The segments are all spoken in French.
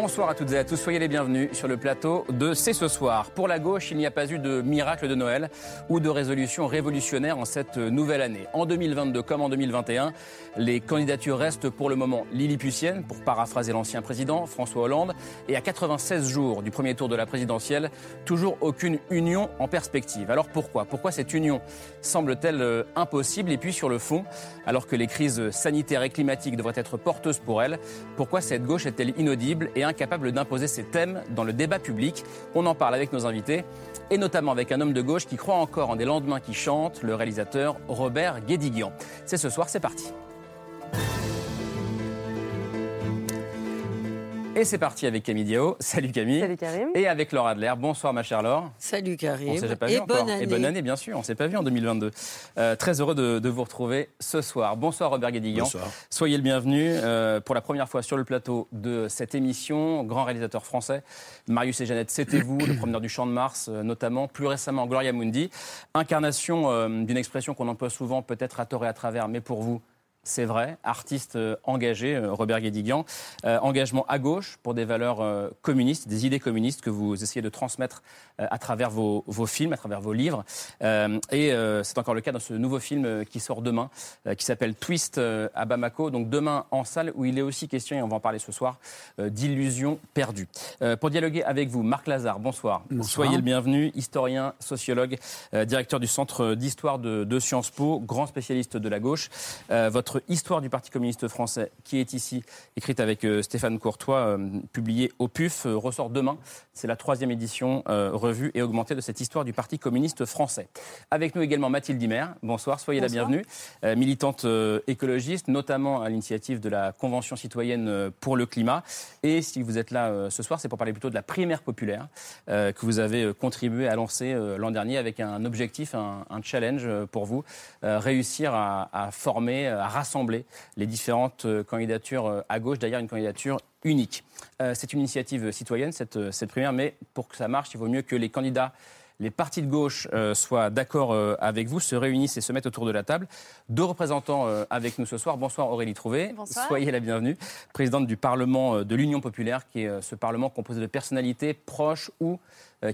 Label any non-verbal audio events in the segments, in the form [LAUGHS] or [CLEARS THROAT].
Bonsoir à toutes et à tous, soyez les bienvenus sur le plateau de C'est ce soir. Pour la gauche, il n'y a pas eu de miracle de Noël ou de résolution révolutionnaire en cette nouvelle année. En 2022 comme en 2021, les candidatures restent pour le moment lilliputiennes, pour paraphraser l'ancien président François Hollande, et à 96 jours du premier tour de la présidentielle, toujours aucune union en perspective. Alors pourquoi? Pourquoi cette union semble-t-elle euh, impossible? Et puis sur le fond, alors que les crises sanitaires et climatiques devraient être porteuses pour elle, pourquoi cette gauche est-elle inaudible et incapable d'imposer ses thèmes dans le débat public. On en parle avec nos invités et notamment avec un homme de gauche qui croit encore en des lendemains qui chantent, le réalisateur Robert Guédiguian. C'est ce soir, c'est parti. Et c'est parti avec Camille Diao. Salut Camille. Salut Karim. Et avec Laura Adler. Bonsoir ma chère Laure. Salut Karim. On s'est pas vu et encore. bonne année. Et bonne année, bien sûr. On s'est pas vu en 2022. Euh, très heureux de, de vous retrouver ce soir. Bonsoir Robert Guédiguian. Bonsoir. Soyez le bienvenu euh, pour la première fois sur le plateau de cette émission. Grand réalisateur français. Marius et Jeannette, c'était vous, le promeneur du Champ de Mars, euh, notamment. Plus récemment, Gloria Mundi. Incarnation euh, d'une expression qu'on emploie souvent, peut-être à tort et à travers, mais pour vous, c'est vrai, artiste euh, engagé, euh, Robert Guédiguian. Euh, engagement à gauche pour des valeurs euh, communistes, des idées communistes que vous essayez de transmettre euh, à travers vos, vos films, à travers vos livres. Et c'est encore le cas dans ce nouveau film qui sort demain, qui s'appelle Twist à Bamako. Donc demain en salle, où il est aussi question, et on va en parler ce soir, d'illusions perdues. Pour dialoguer avec vous, Marc Lazare, bonsoir. Soyez le bienvenu, historien, sociologue, directeur du Centre d'histoire de, de Sciences Po, grand spécialiste de la gauche. Euh, Histoire du Parti communiste français, qui est ici, écrite avec euh, Stéphane Courtois, euh, publiée au PUF, euh, ressort demain. C'est la troisième édition revue et augmentée de cette histoire du Parti communiste français. Avec nous également Mathilde Dimer. Bonsoir, soyez la bienvenue. Militante écologiste, notamment à l'initiative de la Convention citoyenne pour le climat. Et si vous êtes là ce soir, c'est pour parler plutôt de la primaire populaire que vous avez contribué à lancer l'an dernier avec un objectif, un, challenge pour vous, réussir à, à former, à rassembler les différentes euh, candidatures euh, à gauche, d'ailleurs une candidature unique. Euh, c'est une initiative citoyenne, cette, cette primaire, mais pour que ça marche, il vaut mieux que les candidats les partis de gauche euh, soient d'accord euh, avec vous, se réunissent et se mettent autour de la table. Deux représentants euh, avec nous ce soir. Bonsoir Aurélie Trouvé. Bonsoir. Soyez la bienvenue. Présidente du Parlement de l'Union populaire, qui est ce Parlement composé de personnalités proches ou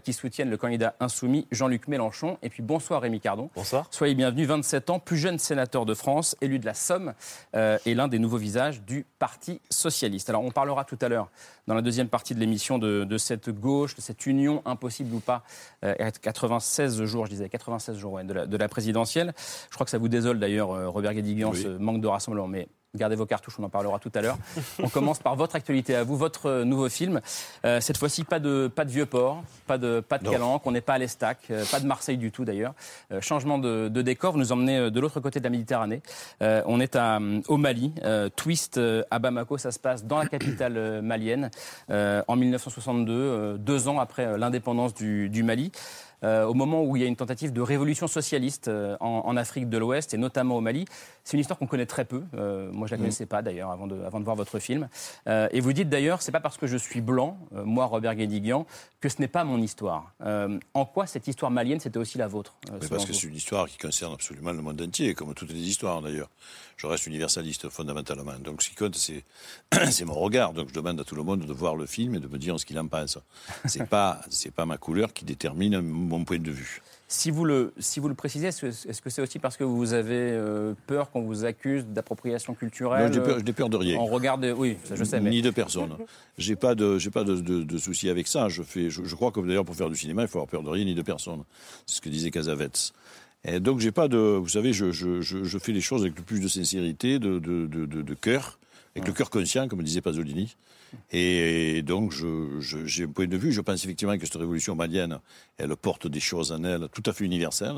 qui soutiennent le candidat insoumis Jean-Luc Mélenchon. Et puis bonsoir Rémi Cardon. Bonsoir. Soyez bienvenue, 27 ans, plus jeune sénateur de France, élu de la Somme, euh, et l'un des nouveaux visages du Parti socialiste. Alors on parlera tout à l'heure, dans la deuxième partie de l'émission, de, de cette gauche, de cette union impossible ou pas, euh, à 96 jours, je disais 96 jours ouais, de, la, de la présidentielle. Je crois que ça vous désole d'ailleurs, euh, Robert Guédiguian, Oui. ce manque de rassemblement, mais gardez vos cartouches, on en parlera tout à l'heure. on commence par votre actualité à vous, votre euh, nouveau film. Euh, cette fois-ci, pas de, pas de vieux port, pas de, pas de Non. calanque, on n'est pas à l'Estac, euh, pas de Marseille du tout d'ailleurs. Euh, changement de, de décor, vous nous emmenez euh, de l'autre côté de la Méditerranée. Euh, on est à, au Mali, euh, twist à Bamako, ça se passe dans la capitale malienne euh, en 1962, euh, deux ans après l'indépendance du, du Mali. Euh, au moment où il y a une tentative de révolution socialiste euh, en, en Afrique de l'Ouest et notamment au Mali. C'est une histoire qu'on connaît très peu. Euh, moi, je la connaissais pas d'ailleurs avant de, avant de voir votre film. Et vous dites d'ailleurs, c'est pas parce que je suis blanc, moi Robert Guédiguian, que ce n'est pas mon histoire. En quoi cette histoire malienne, c'était aussi la vôtre Mais parce que c'est une histoire qui concerne absolument le monde entier, comme toutes les histoires d'ailleurs. Je reste universaliste fondamentalement. Donc ce qui compte, c'est, [CLEARS THROAT] c'est mon regard. Donc je demande à tout le monde de voir le film et de me dire ce qu'il en pense. C'est [LAUGHS] pas, c'est pas ma couleur qui détermine mon point de vue. Si vous le, si vous le précisez, est-ce que est-ce que c'est aussi parce que vous avez euh, peur qu'on vous accuse d'appropriation culturelle Non, j'ai peur, euh, j'ai peur de rien. On regarde, oui, ça je sais, mais Ni de personne. J'ai pas de, j'ai pas de, de, de souci avec ça. Je fais, je, je crois que d'ailleurs pour faire du cinéma, il faut avoir peur de rien ni de personne. C'est ce que disait Casavets. Et donc j'ai pas de, vous savez, je, je, je, fais les choses avec le plus de sincérité, de, de, de, de, de cœur, avec le cœur conscient, comme disait Pasolini. Et, donc je, je- j'ai un point de vue. Je pense effectivement que cette révolution malienne, elle porte des choses en elle tout à fait universelles.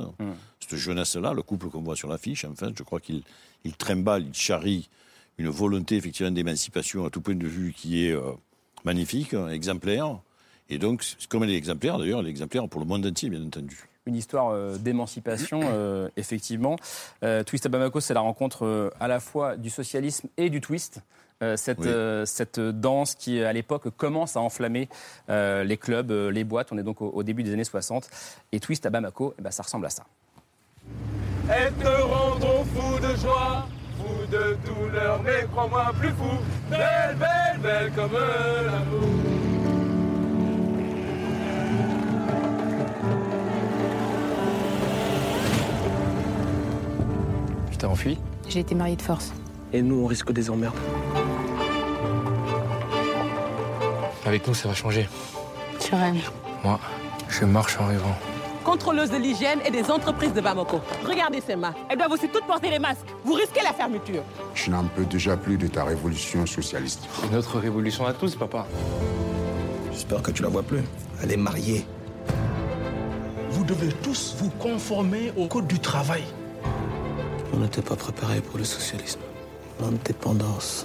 Cette jeunesse-là, le couple qu'on voit sur l'affiche, en fait, je crois qu'il il trimballe, il charrie une volonté effectivement d'émancipation à tout point de vue qui est euh, magnifique, exemplaire. Et donc, comme elle est exemplaire, d'ailleurs, elle est exemplaire pour le monde entier, bien entendu. une histoire euh, d'émancipation, euh, effectivement. Euh, twist à Bamako, c'est la rencontre à la fois du socialisme et du twist. Cette, cette, danse qui, à l'époque, commence à enflammer les clubs, les boîtes. On est donc au, début des années 60. Et Twist à Bamako, eh ben, ça ressemble à ça. Elles te rendront fou de joie, fou de douleur, mais crois-moi plus fou. Belle, belle, belle comme l'amour. Tu t'es enfui? J'ai été mariée de force. Et nous, on risque des emmerdes. Avec nous, ça va changer. Tu rêves Moi, je marche en rêvant. Contrôleuse de l'hygiène et des entreprises de Bamako. Regardez ces mains. Elles doivent aussi toutes porter les masques. Vous risquez la fermeture. Je n'en peux déjà plus de ta révolution socialiste. Notre révolution à tous, papa. J'espère que tu la vois plus. Elle est mariée. Vous devez tous vous conformer au code du travail. On n'était pas préparé pour le socialisme. L'indépendance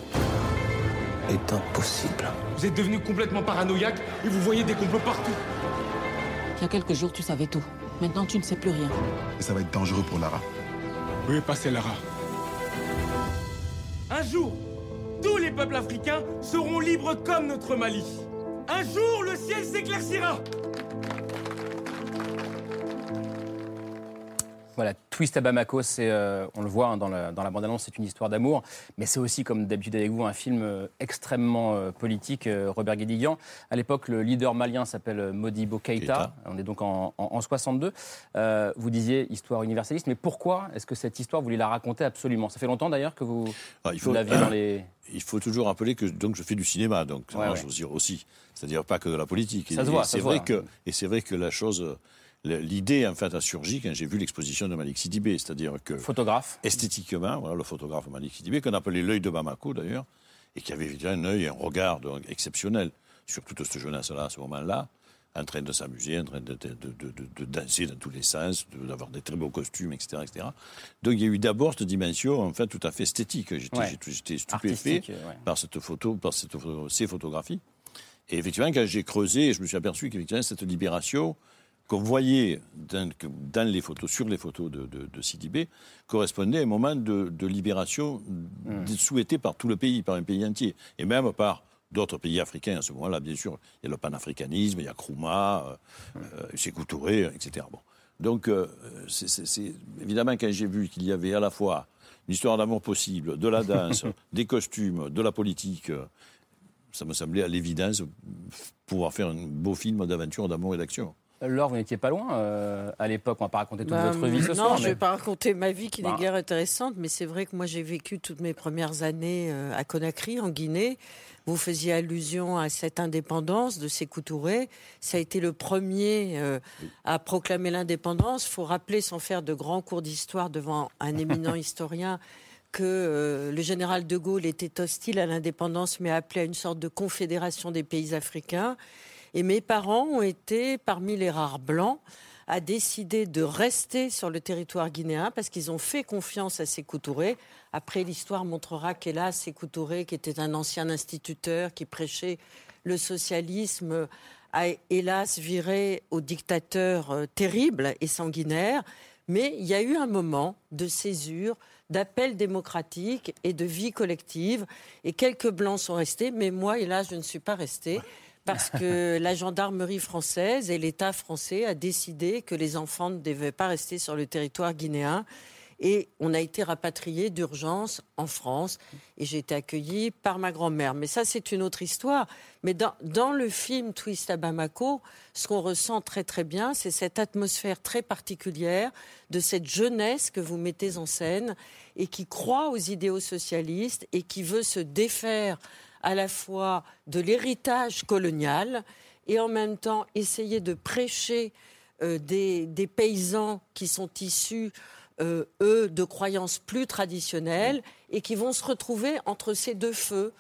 est impossible. Vous êtes devenu complètement paranoïaque et vous voyez des complots partout. Il y a quelques jours, tu savais tout. Maintenant, tu ne sais plus rien. Et ça va être dangereux pour Lara. Oui, passez Lara? Un jour, tous les peuples africains seront libres comme notre Mali. Un jour, le ciel s'éclaircira. Voilà, Twist à Bamako, c'est, euh, on le voit hein, dans, la, dans la bande-annonce, c'est une histoire d'amour, mais c'est aussi, comme d'habitude avec vous, un film euh, extrêmement euh, politique. Robert Guédiguian, à l'époque, le leader malien s'appelle Modibo Keïta. On est donc en, en, 62. vous disiez histoire universaliste, mais pourquoi est-ce que cette histoire, vous voulez la raconter absolument? Ça fait longtemps d'ailleurs que vous, ah, il faut, l'aviez dans les... [COUGHS] Il faut toujours rappeler que donc je fais du cinéma, donc ça marche aussi, c'est-à-dire pas que de la politique. Ça se voit, c'est vrai que et c'est vrai que la chose l'idée en fait a surgi quand j'ai vu l'exposition de Malik Sidibé, c'est-à-dire que photographe esthétiquement, voilà le photographe Malik Sidibé qu'on appelait l'œil de Bamako d'ailleurs, et qui avait un œil, un regard exceptionnel sur toute cette jeunesse-là à ce moment-là, en train de s'amuser, en train de, de, danser dans tous les sens, d'avoir des très beaux costumes, etc., etc. Donc il y a eu d'abord cette dimension en fait tout à fait esthétique. J'étais stupéfait par cette photo, par cette, ces photographies. Et effectivement, quand j'ai creusé, je me suis aperçu qu'effectivement cette libération qu'on voyait dans, les photos, sur les photos de, de, Sidibé correspondait à un moment de, libération mmh. souhaité par tout le pays, par un pays entier, et même par d'autres pays africains à ce moment-là, bien sûr. Il y a le panafricanisme, il y a Kruma, euh, mmh. Touré, etc. Bon. Donc, euh, c'est évidemment, quand j'ai vu qu'il y avait à la fois une histoire d'amour possible, de la [LAUGHS] danse, des costumes, de la politique, euh, ça me semblait à l'évidence pouvoir faire un beau film d'aventure, d'amour et d'action. Laure, vous n'étiez pas loin euh, à l'époque. On ne va pas raconter toute bah, votre vie ce non, soir. Non, je ne vais pas raconter ma vie qui n'est bah. guère intéressante, mais c'est vrai que moi j'ai vécu toutes mes premières années euh, à Conakry, en Guinée. Vous faisiez allusion à cette indépendance de Sékou Touré. Ça a été le premier euh, à proclamer l'indépendance. Il faut rappeler, sans faire de grands cours d'histoire devant un éminent [LAUGHS] historien, que le général de Gaulle était hostile à l'indépendance, mais appelé à une sorte de confédération des pays africains. Et mes parents ont été parmi les rares blancs à décider de rester sur le territoire guinéen parce qu'ils ont fait confiance à Sékou Touré. Après, l'histoire montrera qu'hélas, Sékou Touré, qui était un ancien instituteur, qui prêchait le socialisme, a hélas viré au dictateur euh, terrible et sanguinaire. Mais il y a eu un moment de césure, d'appel démocratique et de vie collective. Et quelques blancs sont restés, mais moi, hélas, je ne suis pas restée parce que [LAUGHS] la gendarmerie française et l'État français a décidé que les enfants ne devaient pas rester sur le territoire guinéen. Et on a été rapatriés d'urgence en France. Et j'ai été accueillie par ma grand-mère. Mais ça, c'est une autre histoire. Mais dans, dans le film Twist à Bamako, ce qu'on ressent très très bien, c'est cette atmosphère très particulière de cette jeunesse que vous mettez en scène et qui croit aux idéaux socialistes et qui veut se défaire à la fois de l'héritage colonial et en même temps essayer de prêcher euh, des, paysans qui sont issus, euh, eux, de croyances plus traditionnelles et qui vont se retrouver entre ces deux feux.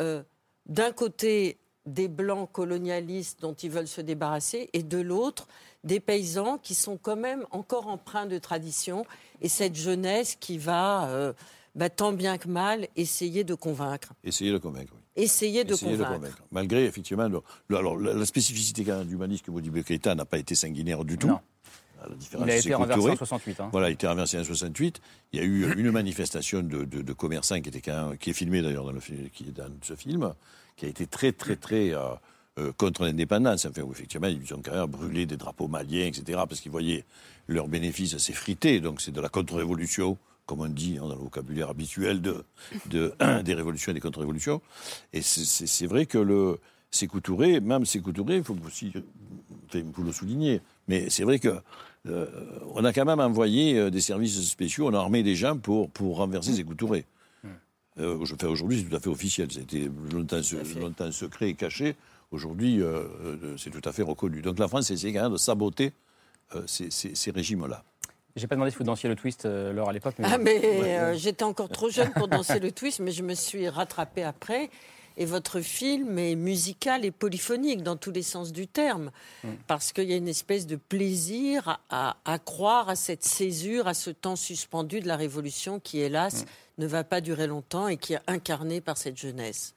Euh, d'un côté, des blancs colonialistes dont ils veulent se débarrasser et de l'autre, des paysans qui sont quand même encore empreints de tradition et cette jeunesse qui va, bah, tant bien que mal, essayer de convaincre. Essayer de convaincre, oui. Essayer de convaincre. Malgré, effectivement, alors, la, spécificité du humanisme que Modibo Keïta n'a pas été sanguinaire du tout. à la différence Il a été renversé en 68. hein. Voilà, il était renversé en 68. Il y a eu une manifestation de, de- de commerçants qui, était quand même- qui est filmée d'ailleurs dans, le fi- qui est dans ce film, qui a été très, très, très euh, euh, contre l'indépendance. Enfin, où effectivement, ils ont quand même brûlé des drapeaux maliens, etc., parce qu'ils voyaient leurs bénéfices s'effriter. Donc, c'est de la contre-révolution, comme on dit dans le vocabulaire habituel de, de- [CLEARS THROAT] des révolutions et des contre-révolutions. Et c'est- vrai que le. Sékou Touré, même Sékou Touré, il faut aussi vous le souligner, mais c'est vrai que euh, on a quand même envoyé euh, des services spéciaux, on a armé des gens pour, pour renverser Sékou Touré. Euh, je fais aujourd'hui, c'est tout à fait officiel. C'était longtemps, longtemps secret et caché. Aujourd'hui, euh, euh, c'est tout à fait reconnu. Donc la France essaie quand même de saboter euh, ces, ces- ces régimes-là. J'ai pas demandé si vous dansiez le twist, euh, Laure, à l'époque. Mais... Ah, mais Ouais. euh, j'étais encore trop jeune pour danser le twist, mais je me suis rattrapée après. Et votre film est musical et polyphonique dans tous les sens du terme, parce qu'il y a une espèce de plaisir à, croire à cette césure, à ce temps suspendu de la Révolution qui, hélas, ne va pas durer longtemps et qui est incarné par cette jeunesse.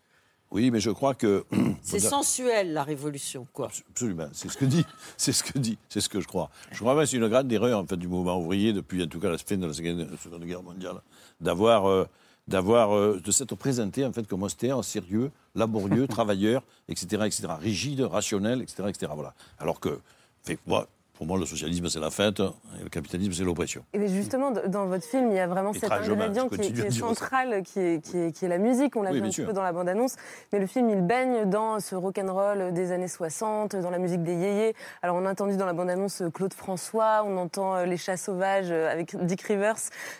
Oui, mais je crois que. [CLEARS THROAT] C'est sensuel, la Révolution, quoi. Absolument, c'est ce que dit, [LAUGHS] c'est ce que dit, c'est ce que je crois. Je crois que c'est une grande erreur en fait du mouvement ouvrier depuis en tout cas la fin de la Seconde, Guerre mondiale, d'avoir, euh, d'avoir, euh, de s'être présenté en fait comme austère, sérieux, laborieux, [LAUGHS] travailleur, etc., etc., rigide, rationnel, etc., etc. Voilà. Alors que, fait, moi, pour moi, le socialisme c'est la fête et le capitalisme c'est l'oppression. Et justement, dans votre film, il y a vraiment cet Étrangement, ingrédient qui est, qui est central, qui est, qui, est, qui est la musique. On l'a Oui, vu un petit peu dans la bande-annonce. Mais le film, il baigne dans ce rock'n'roll des années 60, dans la musique des yéyés. Alors, on a entendu dans la bande-annonce Claude François, on entend euh, Les Chats Sauvages euh, avec Dick Rivers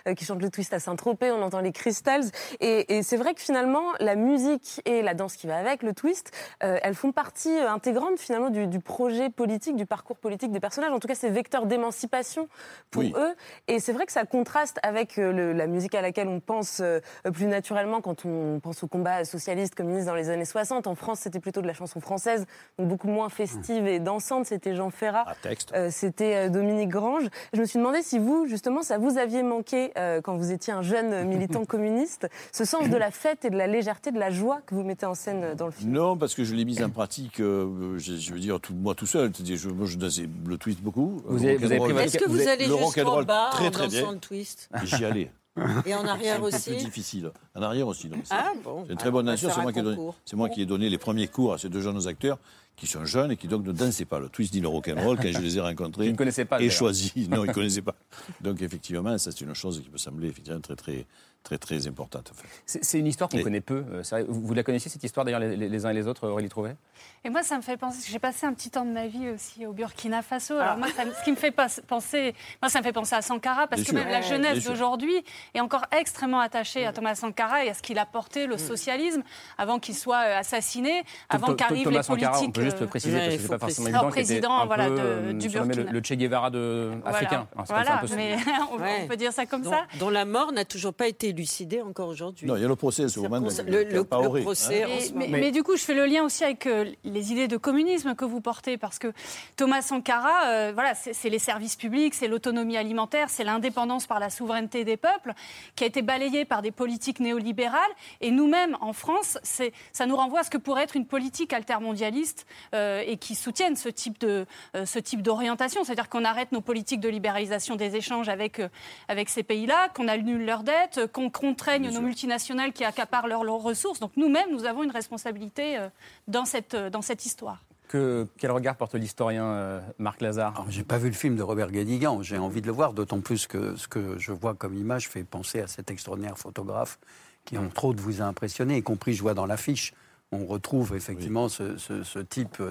euh, qui chante le twist à Saint-Tropez, on entend les Crystals. Et, et c'est vrai que finalement, la musique et la danse qui va avec, le twist, elles font partie intégrante finalement du, du projet politique, du parcours politique des personnages. En tout cas, c'est vecteur d'émancipation pour Oui. eux. Et c'est vrai que ça contraste avec euh, le- la musique à laquelle on pense euh, plus naturellement quand on pense au combat socialiste, communiste dans les années 60. En France, c'était plutôt de la chanson française, donc beaucoup moins festive et dansante. C'était Jean Ferrat. Euh, c'était euh, Dominique Grange. Je me suis demandé si vous, justement, ça vous aviez manqué euh, quand vous étiez un jeune militant [LAUGHS] communiste, ce sens de la fête et de la légèreté, de la joie que vous mettez en scène dans le film. Non, parce que je l'ai mise en pratique, euh, je, je veux dire, tout, moi tout seul. Je, moi, je le twist beaucoup. Vous avez- vous avez pris votre- Est-ce que vous, allez le jusqu'en rock'n'roll bas très en très dansant bien. le twist J'y allais. [LAUGHS] Et en arrière C'est un peu aussi plus difficile. En arrière aussi. donc c'est- Ah bon C'est une très bonne on va danseur. faire C'est moi, qui ai donné- concours. c'est moi qui ai donné les premiers cours à ces deux jeunes acteurs qui sont jeunes et qui donc ne dansaient pas le twist ni le rock'n'roll quand je les ai rencontrés. [LAUGHS] Ils ne connaissaient pas, Et choisis. Non, ils ne connaissaient pas. Donc effectivement, ça c'est une chose qui me semblait effectivement très très très très importante. en fait. C'est une histoire qu'on Et- connaît peu. euh. Vous, vous la connaissiez, cette histoire, d'ailleurs, les, les- les uns et les autres, Aurélie Trouvé Et moi, ça me fait penser, j'ai passé un petit temps de ma vie aussi au Burkina Faso. Alors moi, ça me- ce qui me fait penser, moi, ça me fait penser à Sankara, parce Bien que sûr. même la jeunesse d'aujourd'hui est encore extrêmement attachée à Thomas Sankara et à ce qu'il a porté le socialisme avant qu'il soit euh, assassiné, avant qu'arrivent Thomas les Sankara, politiques. on peut juste euh, préciser, parce que c'est pas forcément évident, président, un voilà, peu, de- du Burkina. le Che Guevara de, Voilà. africain. hein, Voilà, mais [LAUGHS] on, peut dire ça comme ça. dont la mort n'a toujours pas été élucidée encore aujourd'hui. Non, il y a le procès ce moment. le- procès hein. en Mais, ce mais- moment. mais du coup, je fais le lien aussi avec euh, les idées de communisme que vous portez, parce que Thomas Sankara, euh, voilà, c'est les services publics, c'est l'autonomie alimentaire, c'est l'indépendance par la souveraineté des peuples, qui a été balayée par des politiques néolibérales. Et nous-mêmes, en France, c'est- ça nous renvoie à ce que pourrait être une politique altermondialiste euh, et qui soutienne ce type de euh, ce type d'orientation, c'est-à-dire qu'on arrête nos politiques de libéralisation des échanges avec euh, avec ces pays-là, qu'on annule leurs dettes, qu'on contraigne nos multinationales qui accaparent leurs leurs ressources. Donc nous-mêmes, nous avons une responsabilité euh, dans cette euh, dans cette histoire. Que, quel regard porte l'historien euh, Marc Lazare? Alors, J'ai pas vu le film de Robert Guédiguian, j'ai envie de le voir, d'autant plus que ce que je vois comme image fait penser à cet extraordinaire photographe qui, entre autres, vous a impressionné, y compris, je vois dans l'affiche, on retrouve effectivement ce, ce- ce type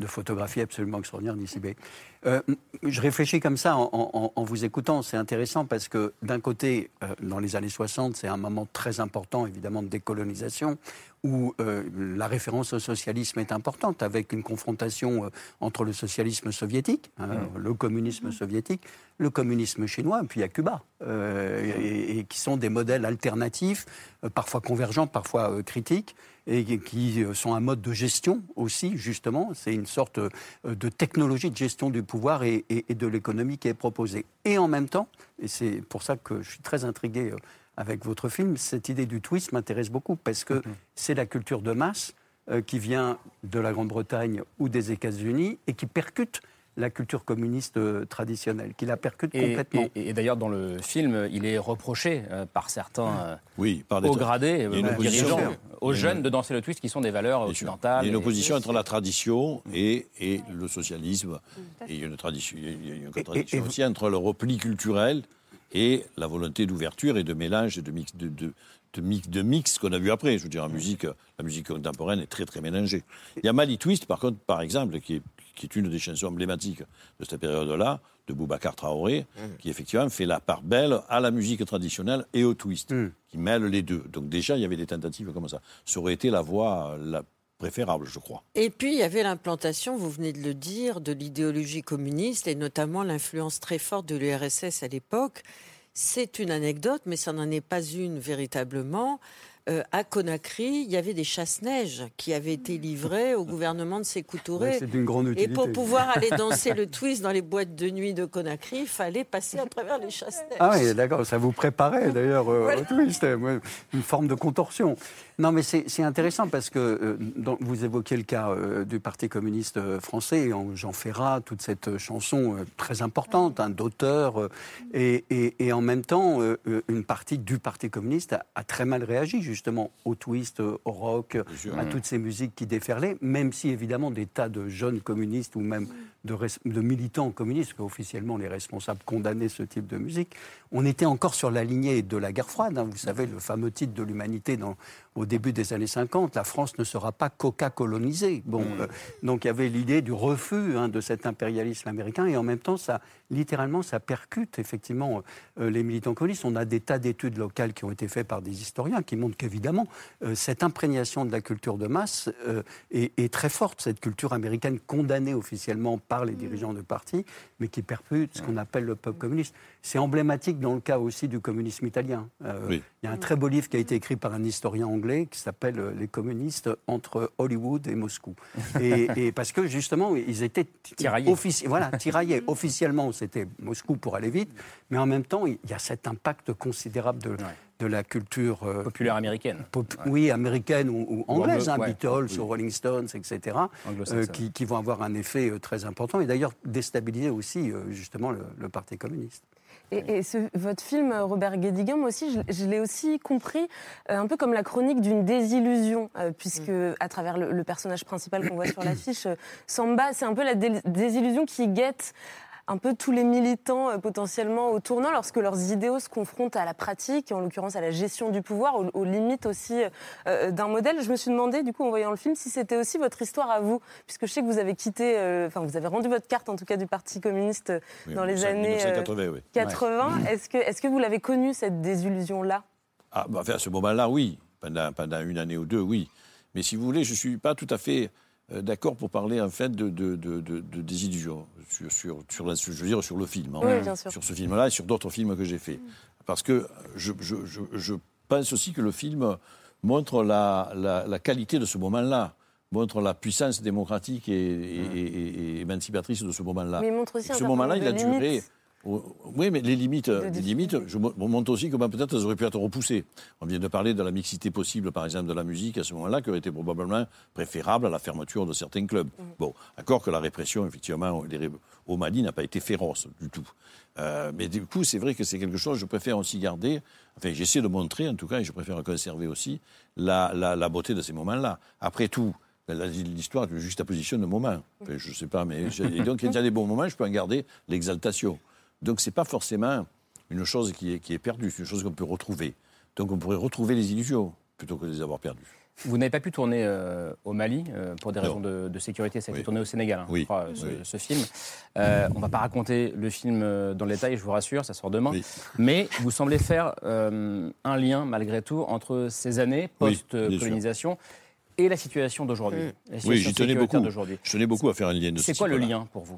de photographie absolument extraordinaire d'ici B. Euh, je réfléchis comme ça en, en- en vous écoutant, c'est intéressant parce que d'un côté, euh, dans les années 60, c'est un moment très important évidemment de décolonisation où euh, la référence au socialisme est importante avec une confrontation euh, entre le socialisme soviétique, hein, le communisme soviétique, le communisme chinois, et puis il y a Cuba, euh, et, et qui sont des modèles alternatifs, euh, parfois convergents, parfois euh, critiques, et qui- euh, sont un mode de gestion aussi, justement. C'est une sorte euh, de technologie de gestion du pouvoir et, et- et de l'économie qui est proposée. Et en même temps, et c'est pour ça que je suis très intrigué euh, avec votre film, cette idée du twist m'intéresse beaucoup, parce que c'est la culture de masse qui vient de la Grande-Bretagne ou des États-Unis et qui percute la culture communiste euh, traditionnelle, qui la percute Et, complètement. et- et d'ailleurs, dans le film, il est reproché euh, par certains euh, Oui, par des hauts gradés, euh, opposition. dirigeants, aux jeunes une- de danser le twist qui sont des valeurs occidentales. Il y a une et- opposition entre la tradition et, et le socialisme. Et il y a une tradition, il y a une contradiction et vous- aussi entre le repli culturel et la volonté d'ouverture et de mélange et de mix, de, de, de mix, de mix qu'on a vu après. Je veux dire, en musique, la musique contemporaine est très très mélangée. Il y a Mali Twist, par contre, par exemple, qui est, qui est une des chansons emblématiques de cette période-là, de Boubacar Traoré, qui effectivement fait la part belle à la musique traditionnelle et au twist, qui mêle les deux. Donc déjà, il y avait des tentatives comme ça. Ça aurait été la voie la préférable, je crois. Et puis, il y avait l'implantation, vous venez de le dire, de l'idéologie communiste et notamment l'influence très forte de l'URSS à l'époque. C'est une anecdote, mais ça n'en est pas une véritablement. Euh, à Conakry, il y avait des chasse-neige qui avaient été livrées au gouvernement de Sékou Touré. Ouais, c'est d'une grande Et utilité. pour pouvoir aller [LAUGHS] danser le twist dans les boîtes de nuit de Conakry, il fallait passer à travers les chasse-neige. Ah oui, d'accord, ça vous préparait d'ailleurs euh, Voilà. au twist, une forme de contorsion. Non, mais c'est intéressant parce que euh, dans- vous évoquiez le cas euh, du Parti communiste euh, français, Jean Ferrat, toute cette chanson euh, très importante hein, d'auteur, et, et- et en même temps, une partie du Parti communiste a, a très mal réagi justement au twist, au rock, à toutes ces musiques qui déferlaient, même si évidemment des tas de jeunes communistes ou même de militants communistes, parce qu'officiellement les responsables condamnaient ce type de musique, on était encore sur la lignée de la guerre froide. hein. Vous savez, le fameux titre de l'humanité dans- au début des années 50, la France ne sera pas coca-colonisée. Bon, euh, donc il y avait l'idée du refus hein, de cet impérialisme américain, et en même temps, ça, littéralement, ça percute effectivement euh, les militants communistes. On a des tas d'études locales qui ont été faites par des historiens qui montrent qu'évidemment, euh, cette imprégnation de la culture de masse euh, est, est très forte, cette culture américaine condamnée officiellement par les dirigeants de parti, mais qui perpétue ce qu'on appelle le peuple communiste. C'est emblématique dans le cas aussi du communisme italien. Euh, Oui. Il y a un très beau livre qui a été écrit par un historien anglais qui s'appelle euh, Les communistes entre Hollywood et Moscou. [LAUGHS] Et, et parce que justement, ils étaient Tiraillés. offici- voilà, tiraillés. [LAUGHS] Officiellement, c'était Moscou pour aller vite, mais en même temps, il y a cet impact considérable de, de la culture euh, populaire américaine. pop- oui, américaine ou, ou anglaise, hein, ouais. Beatles, Oui. ou Rolling Stones, etc., euh, qui, qui vont avoir un effet très important et d'ailleurs déstabiliser aussi justement le, le Parti communiste. Et, et ce- votre film, Robert Guédiguin, moi aussi, je, je l'ai aussi compris euh, un peu comme la chronique d'une désillusion, euh, puisque à travers le, le personnage principal qu'on voit sur [COUGHS] l'affiche, euh, Samba, c'est un peu la dé- désillusion qui guette un peu tous les militants euh, potentiellement au tournant lorsque leurs idéaux se confrontent à la pratique, en l'occurrence à la gestion du pouvoir, aux, aux limites aussi euh, d'un modèle. Je me suis demandé, du coup, en voyant le film, si c'était aussi votre histoire à vous, puisque je sais que vous avez quitté, euh, enfin, vous avez rendu votre carte, en tout cas, du Parti communiste euh, Oui, dans les 1900, années euh, 1980, oui. 80. Est-ce que, est-ce que vous l'avez connue, cette désillusion-là? Ah, bah, enfin, à ce moment-là, oui. Pendant, pendant une année ou deux, oui. Mais si vous voulez, je ne suis pas tout à fait euh, d'accord pour parler en fait de, de, de, de- de désillusion sur, sur, sur, la- je veux dire, sur le film. hein. Oui. Sur ce film-là et sur d'autres films que j'ai faits. Parce que je, je, je, je pense aussi que le film montre la, la, la qualité de ce moment-là, montre la puissance démocratique et, et- et- et émancipatrice de ce moment-là. Mais montre aussi ce moment-là, il a duré. Oui, mais les limites, les limites je mo- montre aussi comment peut-être elles auraient pu être repoussées. On vient de parler de la mixité possible, par exemple, de la musique à ce moment-là, qui aurait été probablement préférable à la fermeture de certains clubs. Bon, d'accord que la répression, effectivement, au Mali n'a pas été féroce du tout. Euh, mais du coup, c'est vrai que c'est quelque chose que je préfère aussi garder, enfin j'essaie de montrer en tout cas, et je préfère conserver aussi, la, la, la beauté de ces moments-là. Après tout, l'histoire est une juxtaposition de moments. Enfin, je ne sais pas, mais et donc il y a des bons moments, je peux en garder l'exaltation. Donc c'est pas forcément une chose qui est, qui est perdue, c'est une chose qu'on peut retrouver. Donc on pourrait retrouver les illusions plutôt que de les avoir perdues. Vous n'avez pas pu tourner euh, au Mali euh, pour des raisons de, de sécurité. Ça a été tourné au Sénégal, hein, Oui. je crois, ce, Oui. ce film. Euh, on ne va pas raconter le film euh, dans le détail, je vous rassure, ça sort demain. Oui. Mais vous semblez faire euh, un lien, malgré tout, entre ces années post-colonisation et la situation d'aujourd'hui. La situation Oui, j'y tenais beaucoup. d'aujourd'hui. Je tenais beaucoup à faire un lien de ce C'est quoi le lien pour vous?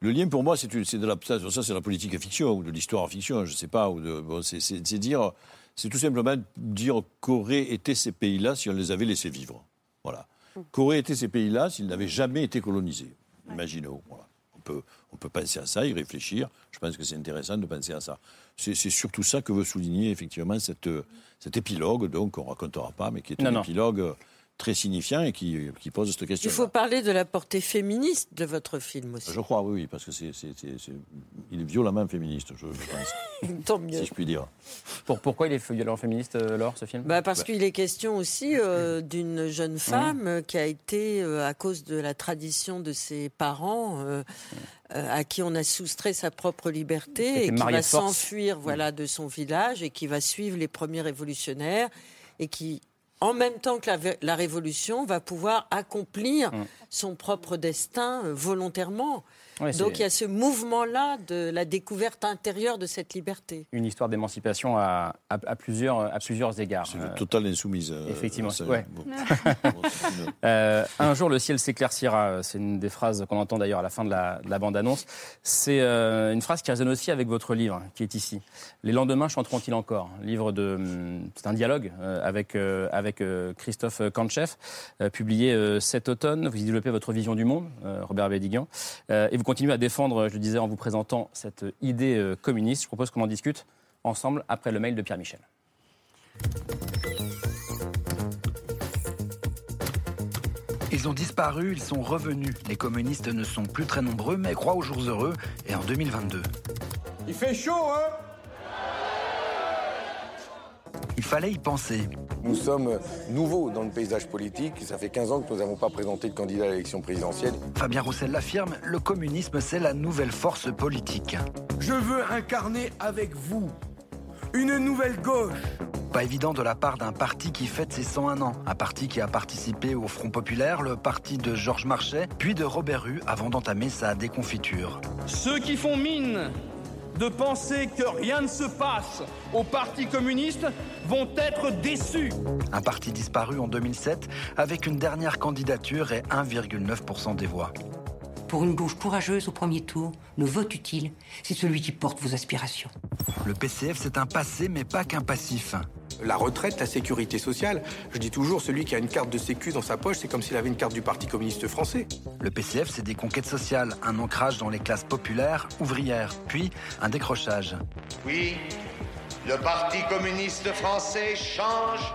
Le lien pour moi, c'est de la, ça, ça, c'est la politique fiction ou de l'histoire fiction, je ne sais pas. Ou de, bon, c'est, dire, c'est tout simplement dire qu'auraient été ces pays-là si on les avait laissés vivre. Voilà. Qu'auraient été ces pays-là s'ils n'avaient jamais été colonisés. Imaginons. Voilà. On peut, on peut penser à ça, y réfléchir. Je pense que c'est intéressant de penser à ça. C'est, surtout ça que veut souligner effectivement cette, cet épilogue, donc on ne racontera pas, mais qui est Non, un non. épilogue très signifiant et qui, qui pose cette question. Il faut parler de la portée féministe de votre film aussi. Je crois, oui, oui parce que c'est, il est violemment féministe, je, je pense. [LAUGHS] Tant mieux. Si je puis dire. Pour, pourquoi il est violemment féministe, euh, Laure, ce film? Bah Parce qu'il est question aussi euh, d'une jeune femme euh, qui a été, euh, à cause de la tradition de ses parents, euh, euh, à qui on a soustrait sa propre liberté et qui va s'enfuir voilà, de son village et qui va suivre les premiers révolutionnaires et qui, en même temps que la, la révolution, va pouvoir accomplir Mm. son propre destin euh, volontairement. Ouais, Donc il y a ce mouvement-là de la découverte intérieure de cette liberté. Une histoire d'émancipation à, à, à plusieurs, à plusieurs égards. C'est Euh, une totale insoumise. euh, Effectivement, ça, ouais. bon. [LAUGHS] Euh, un jour, le ciel s'éclaircira. C'est une des phrases qu'on entend d'ailleurs à la fin de la, de la bande-annonce. C'est euh, une phrase qui résonne aussi avec votre livre, qui est ici. Les lendemains chanteront-ils encore? Livre de, hum, c'est un dialogue euh, avec euh, avec euh, Christophe Kanchev, euh, publié euh, cet automne. Vous y développez votre vision du monde, euh, Robert Bédiguian, Euh, et vous continuez à défendre, je le disais en vous présentant cette idée euh, communiste. Je propose qu'on en discute ensemble après le mail de Pierre Michel. Ils ont disparu, ils sont revenus. Les communistes ne sont plus très nombreux, mais croient aux jours heureux et en 2022. Il fait chaud, hein? Il fallait y penser. Nous sommes nouveaux dans le paysage politique. Ça fait 15 ans que nous n'avons pas présenté de candidat à l'élection présidentielle. Fabien Roussel l'affirme, le communisme c'est la nouvelle force politique. Je veux incarner avec vous une nouvelle gauche. Pas évident de la part d'un parti qui fête ses 101 ans. Un parti qui a participé au Front Populaire, le parti de Georges Marchais, puis de Robert Rue avant d'entamer sa déconfiture. Ceux qui font mine de penser que rien ne se passe au Parti communiste vont être déçus. Un parti disparu en 2007 avec une dernière candidature et 1,9% des voix. Pour une gauche courageuse au premier tour, le vote utile, c'est celui qui porte vos aspirations. Le PCF, c'est un passé, mais pas qu'un passif. La retraite, la sécurité sociale, je dis toujours, celui qui a une carte de sécu dans sa poche, c'est comme s'il avait une carte du Parti communiste français. Le PCF, c'est des conquêtes sociales, un ancrage dans les classes populaires, ouvrières, puis un décrochage. Oui, le Parti communiste français change.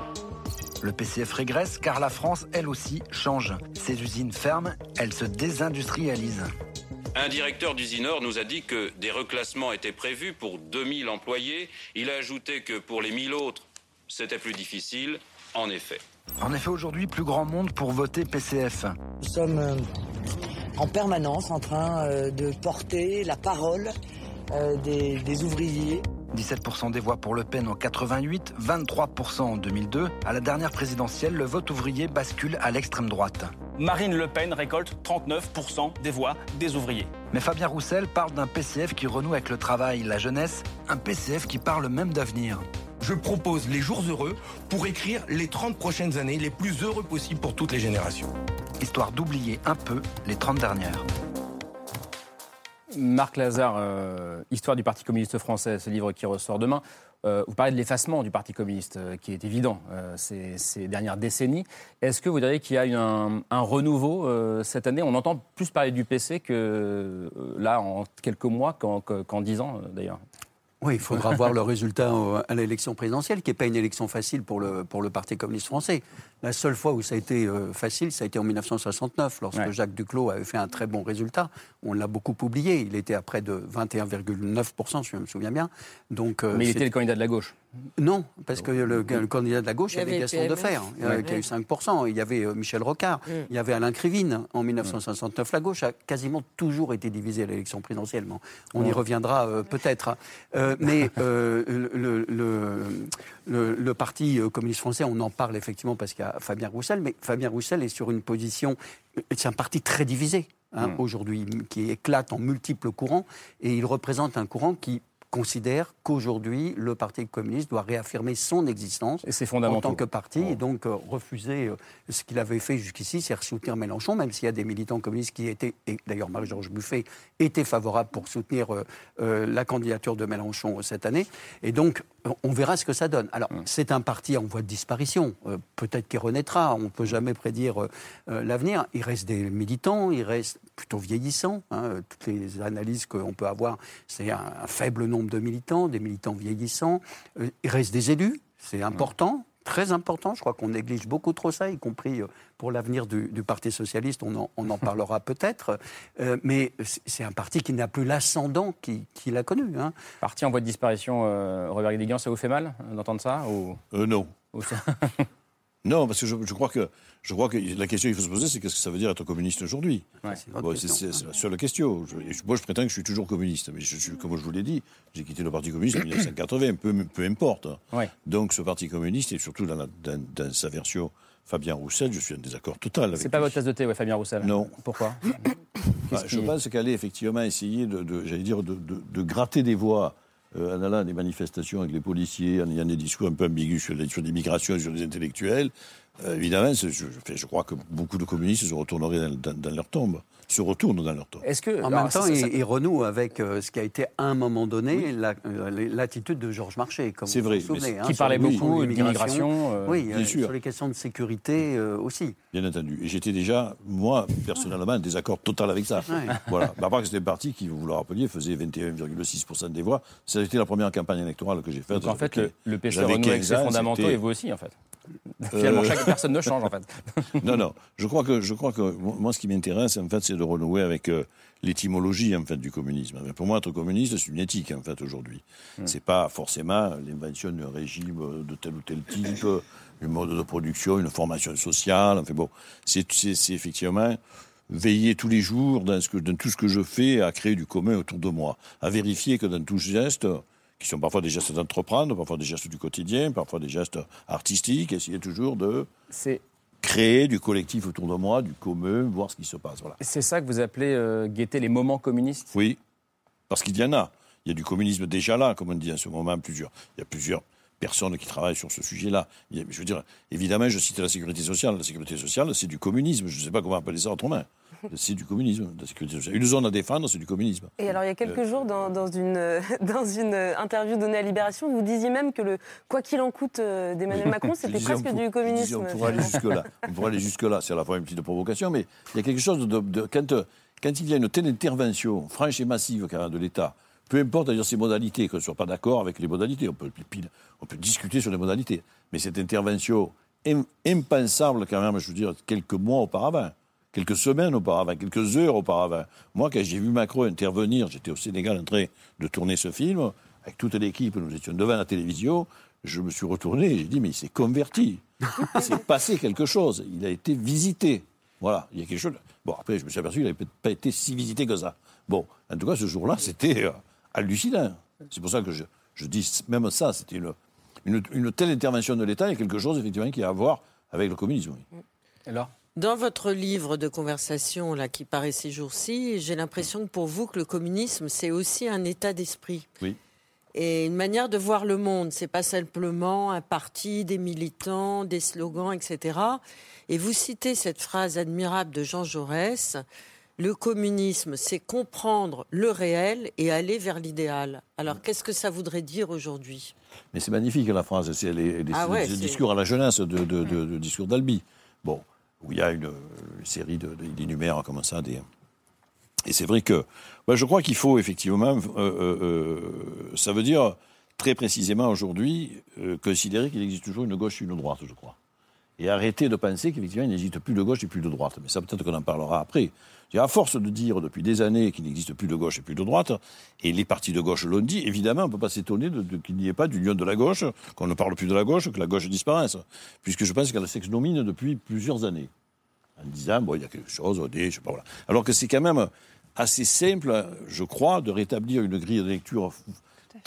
Le PCF régresse car la France, elle aussi, change. Ses usines ferment, elles se désindustrialisent. Un directeur d'Usinor nous a dit que des reclassements étaient prévus pour 2000 employés. Il a ajouté que pour les 1000 autres, c'était plus difficile. En effet. En effet, aujourd'hui, plus grand monde pour voter PCF. Nous sommes euh, en permanence en train euh, de porter la parole euh, des, des ouvriers. 17% des voix pour Le Pen en 88, 23% en 2002. À la dernière présidentielle, le vote ouvrier bascule à l'extrême droite. Marine Le Pen récolte 39% des voix des ouvriers. Mais Fabien Roussel parle d'un PCF qui renoue avec le travail, la jeunesse, un PCF qui parle même d'avenir. Je propose les jours heureux pour écrire les 30 prochaines années les plus heureux possibles pour toutes les générations. Histoire d'oublier un peu les 30 dernières. Marc Lazare, euh, Histoire du Parti communiste français, ce livre qui ressort demain. Euh, vous parlez de l'effacement du Parti communiste, euh, qui est évident ces, dernières décennies. Est-ce que vous diriez qu'il y a un, renouveau cette année? On entend plus parler du PC que là, en quelques mois, qu'en dix ans d'ailleurs. Oui, il faudra voir le [LAUGHS] résultat à l'élection présidentielle, qui n'est pas une élection facile pour le, pour le Parti communiste français. La seule fois où ça a été euh, facile, ça a été en 1969, lorsque Ouais. Jacques Duclos avait fait un très bon résultat. On l'a beaucoup oublié. Il était à près de 21,9%, si je me souviens bien. Donc, euh, Mais il était le candidat de la gauche. Non, parce que le, le candidat de la gauche, Il y avait Gaston. Defer, euh, Ouais. qui a eu 5%. Il y avait euh, Michel Rocard. Mm. Il y avait Alain Krivine. En 1969, la gauche a quasiment toujours été divisée à l'élection présidentielle. On y Ouais. reviendra euh, peut-être. Euh, mais euh, le, le- le- le Parti euh, communiste français, on en parle effectivement parce qu'il y a Fabien Roussel, mais Fabien Roussel est sur une position. C'est un parti très divisé hein, Mm. aujourd'hui, qui éclate en multiples courants, et il représente un courant qui considère qu'aujourd'hui, le Parti communiste doit réaffirmer son existence Et en tant que parti et donc euh, refuser euh, ce qu'il avait fait jusqu'ici, c'est soutenir Mélenchon, même s'il y a des militants communistes qui étaient, et d'ailleurs Marie-Georges Buffet était favorable pour soutenir euh, la candidature de Mélenchon cette année. Et donc, on- verra ce que ça donne. Alors, c'est un parti en voie de disparition. Peut-être qu'il renaîtra. On ne peut jamais prédire l'avenir. Il reste des militants, il reste plutôt vieillissant. hein. Toutes les analyses qu'on peut avoir, c'est un, un faible nombre de militants, des militants vieillissants. Euh, il reste des élus, c'est important très important. Je crois qu'on néglige beaucoup trop ça, y compris euh, pour l'avenir du, du Parti socialiste. On en, on en [LAUGHS] parlera peut-être. Euh, mais c'est- un parti qui n'a plus l'ascendant qu'il qu'il a connu. Hein. Parti en voie de disparition, euh, Robert Guédiguian, ça vous fait mal d'entendre ça ou... Euh, non. ou ça- [LAUGHS] [LAUGHS] Non, parce que je, je crois que je crois que la question qu'il faut se poser, c'est qu'est-ce que ça veut dire être communiste aujourd'hui? Ouais. C'est Bon, la seule question. Je- je- moi, je prétends que je suis toujours communiste, mais je, suis- comme je vous l'ai dit, j'ai quitté le Parti communiste en [COUGHS] 1980, peu, peu importe. Ouais. Donc, ce Parti communiste, et surtout dans, la- dans- dans sa version Fabien Roussel, je suis en désaccord total avec C'est pas lui. votre tasse de thé, ouais, Fabien Roussel Non. Pourquoi? Bah, je qui- pense qu'elle est effectivement essayer de, de- j'allais dire, de, de- de gratter des voix euh, en allant des manifestations avec les policiers, en ayant des discours un peu ambigus sur, les- l'immigration et sur les intellectuels. Euh, évidemment, je, crois que beaucoup de communistes se retourneraient dans leur tombe, se retournent dans leur tombe. Est-ce que En alors, même temps, ça- ça- il, il renoue avec euh, ce qui a été à un moment donné la- euh, l'attitude de Georges Marchais, comme vous vrai, vous souvenez. hein, qui parlait beaucoup d'immigration, euh, oui, bien euh, sûr. sur les questions de sécurité euh, aussi. Bien entendu. Et j'étais déjà, moi, personnellement, en désaccord total avec ça. Ouais. [LAUGHS] Voilà. À part que c'était un parti qui, vous le rappeliez, faisait 21,6% des voix. Ça a été la première campagne électorale que j'ai faite. Donc en fait, le, le PC j'avais renoue avec 15 ses fondamentaux et vous aussi, en fait. Finalement, Euh, chaque personne ne change, en fait. [LAUGHS] non, non. Je crois que, je crois que moi, ce qui m'intéresse, en fait, c'est de renouer avec euh, l'étymologie, en fait, du communisme. Pour moi, être communiste, c'est une éthique, en fait, aujourd'hui. C'est pas forcément l'invention d'un régime euh, de tel ou tel type, un mode de production, une formation sociale. Enfin bon, c'est, effectivement veiller tous les jours dans, ce que, dans tout ce que je fais à créer du commun autour de moi, à vérifier que dans tous geste, qui sont parfois des gestes d'entreprendre, parfois des gestes du quotidien, parfois des gestes artistiques, essayer toujours de créer du collectif autour de moi, du commun, voir ce qui se passe. Voilà. c'est ça que vous appelez euh, guetter les moments communistes? Oui, parce qu'il y en a. Il y a du communisme déjà là, comme on dit en ce moment, plusieurs. Il y a plusieurs personnes qui travaillent sur ce sujet-là. Je veux dire, évidemment, je cite la sécurité sociale. La sécurité sociale, c'est du communisme. Je ne sais pas comment appeler ça autrement. [LAUGHS] C'est du communisme, la sécurité sociale. Une zone à défendre, c'est du communisme. Et alors, il y a quelques jours, dans, dans une, euh, [LAUGHS] dans une interview donnée à Libération, vous disiez même que le quoi qu'il en coûte euh, d'Emmanuel Macron, [LAUGHS] c'était presque pour- du communisme. disais, on pourrait aller jusque-là. On pourrait aller jusque-là. C'est à la fois une petite provocation, mais il y a quelque chose de. de- quand, euh, quand il y a une telle intervention franche et massive de l'État, peu importe d'ailleurs ses modalités, qu'on ne soit pas d'accord avec les modalités, on peut, on peut discuter sur les modalités, mais cette intervention im- impensable quand même, je veux dire, quelques mois auparavant, quelques semaines auparavant, quelques heures auparavant. Moi, quand j'ai vu Macron intervenir, j'étais au Sénégal en train de tourner ce film, avec toute l'équipe, nous étions devant la télévision, je me suis retourné et j'ai dit, mais il s'est converti. [LAUGHS] Il s'est passé quelque chose. Il a été visité. Voilà, il y a quelque chose. Bon, après, je me suis aperçu qu'il n'avait peut-être pas été si visité que ça. Bon, en tout cas, ce jour-là, c'était euh, hallucinant. C'est pour ça que je, je dis même ça, c'était une, une, une telle intervention de l'État, il y a quelque chose, effectivement, qui a à voir avec le communisme. oui. Alors Dans votre livre de conversation là, qui paraît ces jours-ci, j'ai l'impression que pour vous, que le communisme, c'est aussi un état d'esprit. Oui. Et une manière de voir le monde. C'est pas simplement un parti, des militants, des slogans, etc. Et vous citez cette phrase admirable de Jean Jaurès le communisme, c'est comprendre le réel et aller vers l'idéal. Alors, qu'est-ce que ça voudrait dire aujourd'hui? Mais c'est magnifique la phrase, c'est les, les- Ah ouais, le c'est- discours à la jeunesse de, de, de- de discours d'Albi. Bon, où il y a une, série de, de- ça des. Et c'est vrai que, je crois qu'il faut effectivement, euh, euh, euh, ça veut dire très précisément aujourd'hui considérer qu'il existe toujours une gauche et une droite, je crois. Et arrêter de penser qu'effectivement il n'existe plus de gauche et plus de droite. Mais ça peut-être qu'on en parlera après. À force de dire depuis des années qu'il n'existe plus de gauche et plus de droite, et les partis de gauche l'ont dit, évidemment, on ne peut pas s'étonner qu'il n'y ait pas d'union de la gauche, qu'on ne parle plus de la gauche, que la gauche disparaisse. Puisque je pense qu'elle s'exnomine depuis plusieurs années. En disant, bon, il y a quelque chose, des. Alors que c'est quand même assez simple, je crois, de rétablir une grille de lecture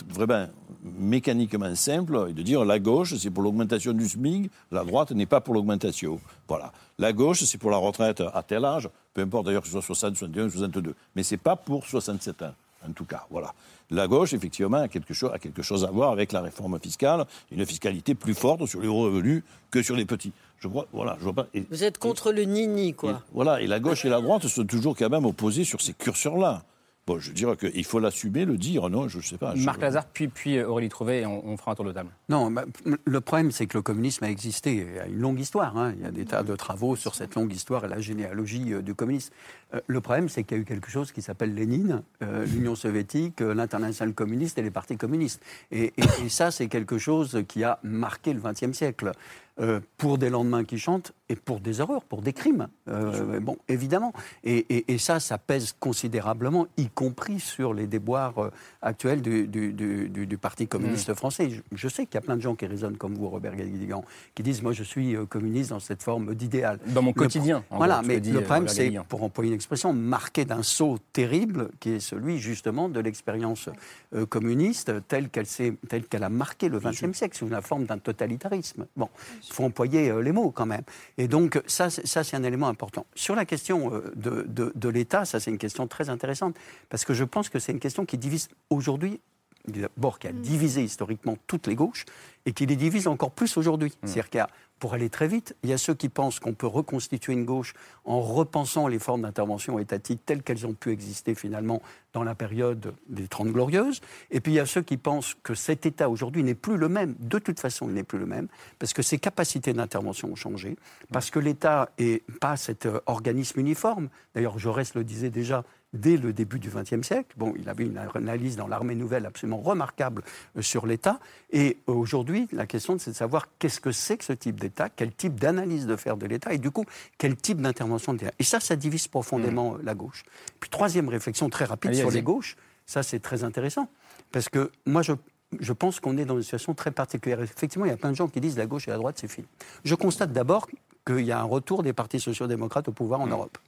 vraiment mécaniquement simple et de dire la gauche, c'est pour l'augmentation du SMIC, la droite n'est pas pour l'augmentation. Voilà. La gauche, c'est pour la retraite à tel âge, peu importe d'ailleurs que ce soit 60, 61, 62, mais c'est pas pour 67 ans, en tout cas. Voilà. La gauche, effectivement, a quelque, chose, a quelque chose à voir avec la réforme fiscale, une fiscalité plus forte sur les hauts revenus que sur les petits. Je crois, voilà, je vois pas. et- Vous êtes contre le nini, quoi. voilà, et la gauche et la droite sont toujours quand même opposées sur ces curseurs-là. Bon, je dirais qu'il faut l'assumer, le dire, non Je ne sais pas. je- Marc Lazare, puis, puis Aurélie Trouvé, et on, on fera un tour de table. Non, bah, le problème, c'est que le communisme a existé, il a une longue histoire. hein. Il y a des tas de travaux sur cette longue histoire et la généalogie euh, du communisme. Euh, le problème, c'est qu'il y a eu quelque chose qui s'appelle Lénine, euh, l'Union soviétique, euh, l'international communiste et les partis communistes. Et, et- et ça, c'est quelque chose qui a marqué le XXe siècle. euh, pour des lendemains qui chantent et pour des horreurs, pour des crimes. Euh, bon, évidemment. Et, et- et ça, ça pèse considérablement, y compris sur les déboires euh, actuels du, du- du- du- du Parti communiste français. Je, je sais qu'il y a plein de gens qui raisonnent comme vous, Robert Guéguigan, qui disent Moi, je suis euh, communiste dans cette forme d'idéal. Dans mon Le- quotidien, en Voilà, gros, mais le problème, c'est, pour employer une expression, marqué d'un saut terrible, qui est celui, justement, de l'expérience euh, communiste telle qu'elle, s'est- telle qu'elle a marqué le XXe siècle, sous la forme d'un totalitarisme. Bon, il faut employer euh, les mots quand même. Et donc, ça, ça, c'est un élément important. Sur la question euh, de, de- de l'État, ça, c'est une question très intéressante, parce que je pense que c'est une question qui divise aujourd'hui, d'abord, qui a divisé historiquement toutes les gauches, et qui les divise encore plus aujourd'hui. C'est-à-dire qu'il y a, pour aller très vite, il y a ceux qui pensent qu'on peut reconstituer une gauche en repensant les formes d'intervention étatique telles qu'elles ont pu exister finalement dans la période des Trente Glorieuses. Et puis il y a ceux qui pensent que cet État aujourd'hui n'est plus le même. De toute façon, il n'est plus le même, parce que ses capacités d'intervention ont changé, parce que l'État n'est pas cet euh, organisme uniforme. D'ailleurs, Jaurès le disait déjà dès le début du XXe siècle. Bon, il avait une analyse dans l'armée nouvelle absolument remarquable euh, sur l'État. Et euh, aujourd'hui, la question, c'est de savoir qu'est-ce que c'est que ce type d'État, quel type d'analyse de faire de l'État, et du coup, quel type d'intervention de l'État. Et ça, ça divise profondément euh, la gauche. Puis troisième réflexion très rapide Allez, sur les gauches, ça c'est très intéressant. Parce que moi, je, je pense qu'on est dans une situation très particulière. Effectivement, il y a plein de gens qui disent la gauche et la droite, c'est fini. Je constate d'abord qu'il y a un retour des partis sociaux-démocrates au pouvoir en Europe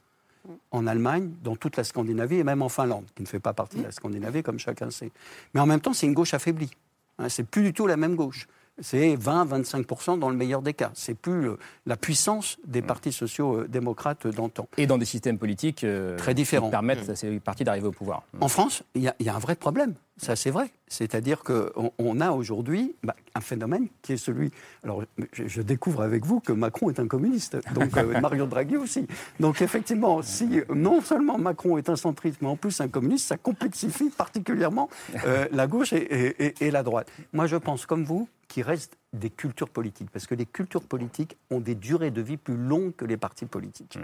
en Allemagne, dans toute la Scandinavie et même en Finlande, qui ne fait pas partie de la Scandinavie, comme chacun sait. Mais en même temps, c'est une gauche affaiblie. Hein, c'est plus du tout la même gauche. C'est 20-25% dans le meilleur des cas. C'est plus euh, la puissance des partis sociaux-démocrates d'antan. Et dans des systèmes politiques euh, Très différents. qui permettent à ces partis d'arriver au pouvoir. En France, il y, a- il y a un vrai problème. Ça, c'est vrai. C'est-à-dire qu'on on a aujourd'hui bah, un phénomène qui est celui. Alors, je, je découvre avec vous que Macron est un communiste. Donc, euh, [LAUGHS] Mario Draghi aussi. Donc, effectivement, si non seulement Macron est un centriste, mais en plus un communiste, ça complexifie particulièrement euh, la gauche et, et- et- et la droite. Moi, je pense, comme vous, qu'il reste des cultures politiques. Parce que les cultures politiques ont des durées de vie plus longues que les partis politiques.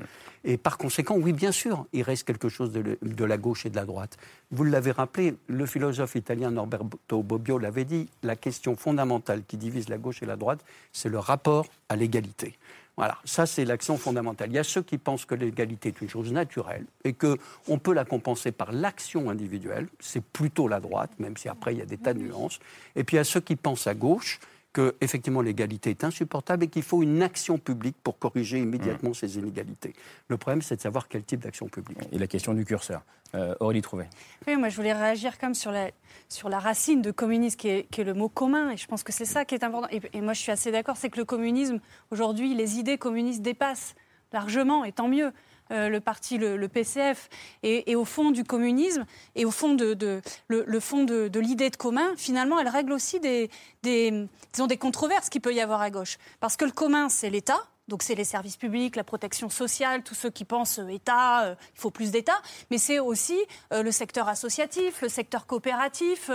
Et par conséquent, oui, bien sûr, il reste quelque chose de, le- de la gauche et de la droite. Vous l'avez rappelé, le philosophe italien Norberto Bobbio l'avait dit, la question fondamentale qui divise la gauche et la droite, c'est le rapport à l'égalité. Voilà, ça c'est l'action fondamentale. Il y a ceux qui pensent que l'égalité est une chose naturelle et que on peut la compenser par l'action individuelle. C'est plutôt la droite, même si après il y a des tas de nuances. Et puis il y a ceux qui pensent à gauche que effectivement l'égalité est insupportable et qu'il faut une action publique pour corriger immédiatement ces inégalités. Le problème, c'est de savoir quel type d'action publique. Et la question du curseur. Euh, Aurélie Trouvé. Oui, moi je voulais réagir comme sur la, sur la racine de communisme qui est, qui est le mot commun. Et je pense que c'est ça qui est important. Et, et moi je suis assez d'accord, c'est que le communisme, aujourd'hui, les idées communistes dépassent largement, et tant mieux. Euh, le parti, le, PCF, et, au fond du communisme, et au fond de, le, fond de, l'idée de commun, finalement, elle règle aussi des, des, des controverses qu'il peut y avoir à gauche. Parce que le commun, c'est l'État, donc c'est les services publics, la protection sociale, tous ceux qui pensent euh, État, euh, il faut plus d'État, mais c'est aussi euh, le secteur associatif, le secteur coopératif,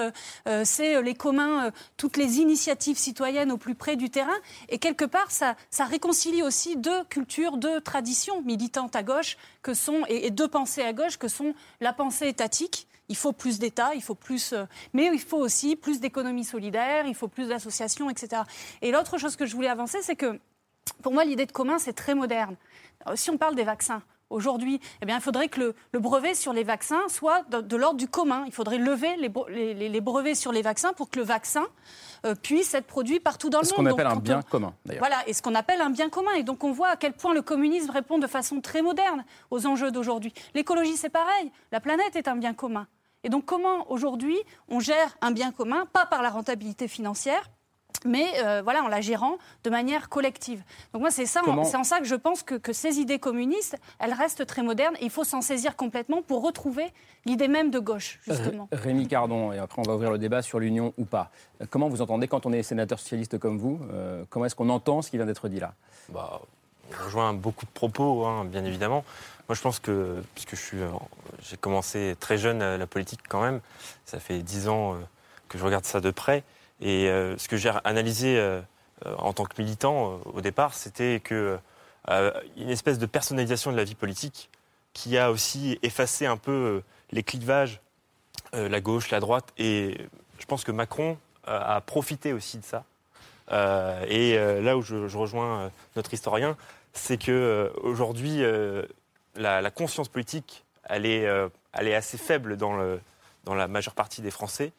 c'est les communs, toutes les initiatives citoyennes au plus près du terrain. Et quelque part, ça, réconcilie aussi deux cultures, deux traditions militantes à gauche que sont, et, et deux pensées à gauche que sont la pensée étatique. Il faut plus d'État, il faut plus, mais il faut aussi plus d'économie solidaire, il faut plus d'associations, etc. Et l'autre chose que je voulais avancer, c'est que pour moi, l'idée de commun, c'est très moderne. Euh, Si on parle des vaccins, aujourd'hui, eh bien, il faudrait que le, le brevet sur les vaccins soit de, de l'ordre du commun. Il faudrait lever les, bre- les- les- les brevets sur les vaccins pour que le vaccin euh, puisse être produit partout dans le Ce monde. qu'on appelle Donc, un bien on- commun, d'ailleurs. Voilà, et ce qu'on appelle un bien commun. Et donc on voit à quel point le communisme répond de façon très moderne aux enjeux d'aujourd'hui. L'écologie, c'est pareil. La planète est un bien commun. Et donc comment aujourd'hui on gère un bien commun, pas par la rentabilité financière, mais euh, voilà, en la gérant de manière collective. Donc moi, c'est ça, c'est en ça que je pense que, que ces idées communistes, elles restent très modernes et il faut s'en saisir complètement pour retrouver l'idée même de gauche, justement. Ré- Rémi Cardon, et après on va ouvrir le débat sur l'union ou pas. Euh, Comment vous entendez quand on est sénateur socialiste comme vous euh, Comment est-ce qu'on entend ce qui vient d'être dit là? Bah, je rejoins beaucoup de propos, hein, bien évidemment. Moi, je pense que, puisque je suis, euh, j'ai commencé très jeune euh, la politique quand même, ça fait dix ans euh, que je regarde ça de près. Et euh, ce que j'ai analysé euh, euh, en tant que militant au départ, c'était que une espèce de personnalisation de la vie politique qui a aussi effacé un peu les clivages, la gauche, la droite. Et je pense que Macron a profité aussi de ça. Et là où je, rejoins notre historien, c'est que aujourd'hui, la, conscience politique, elle est, assez faible dans, le, dans la majeure partie des Français,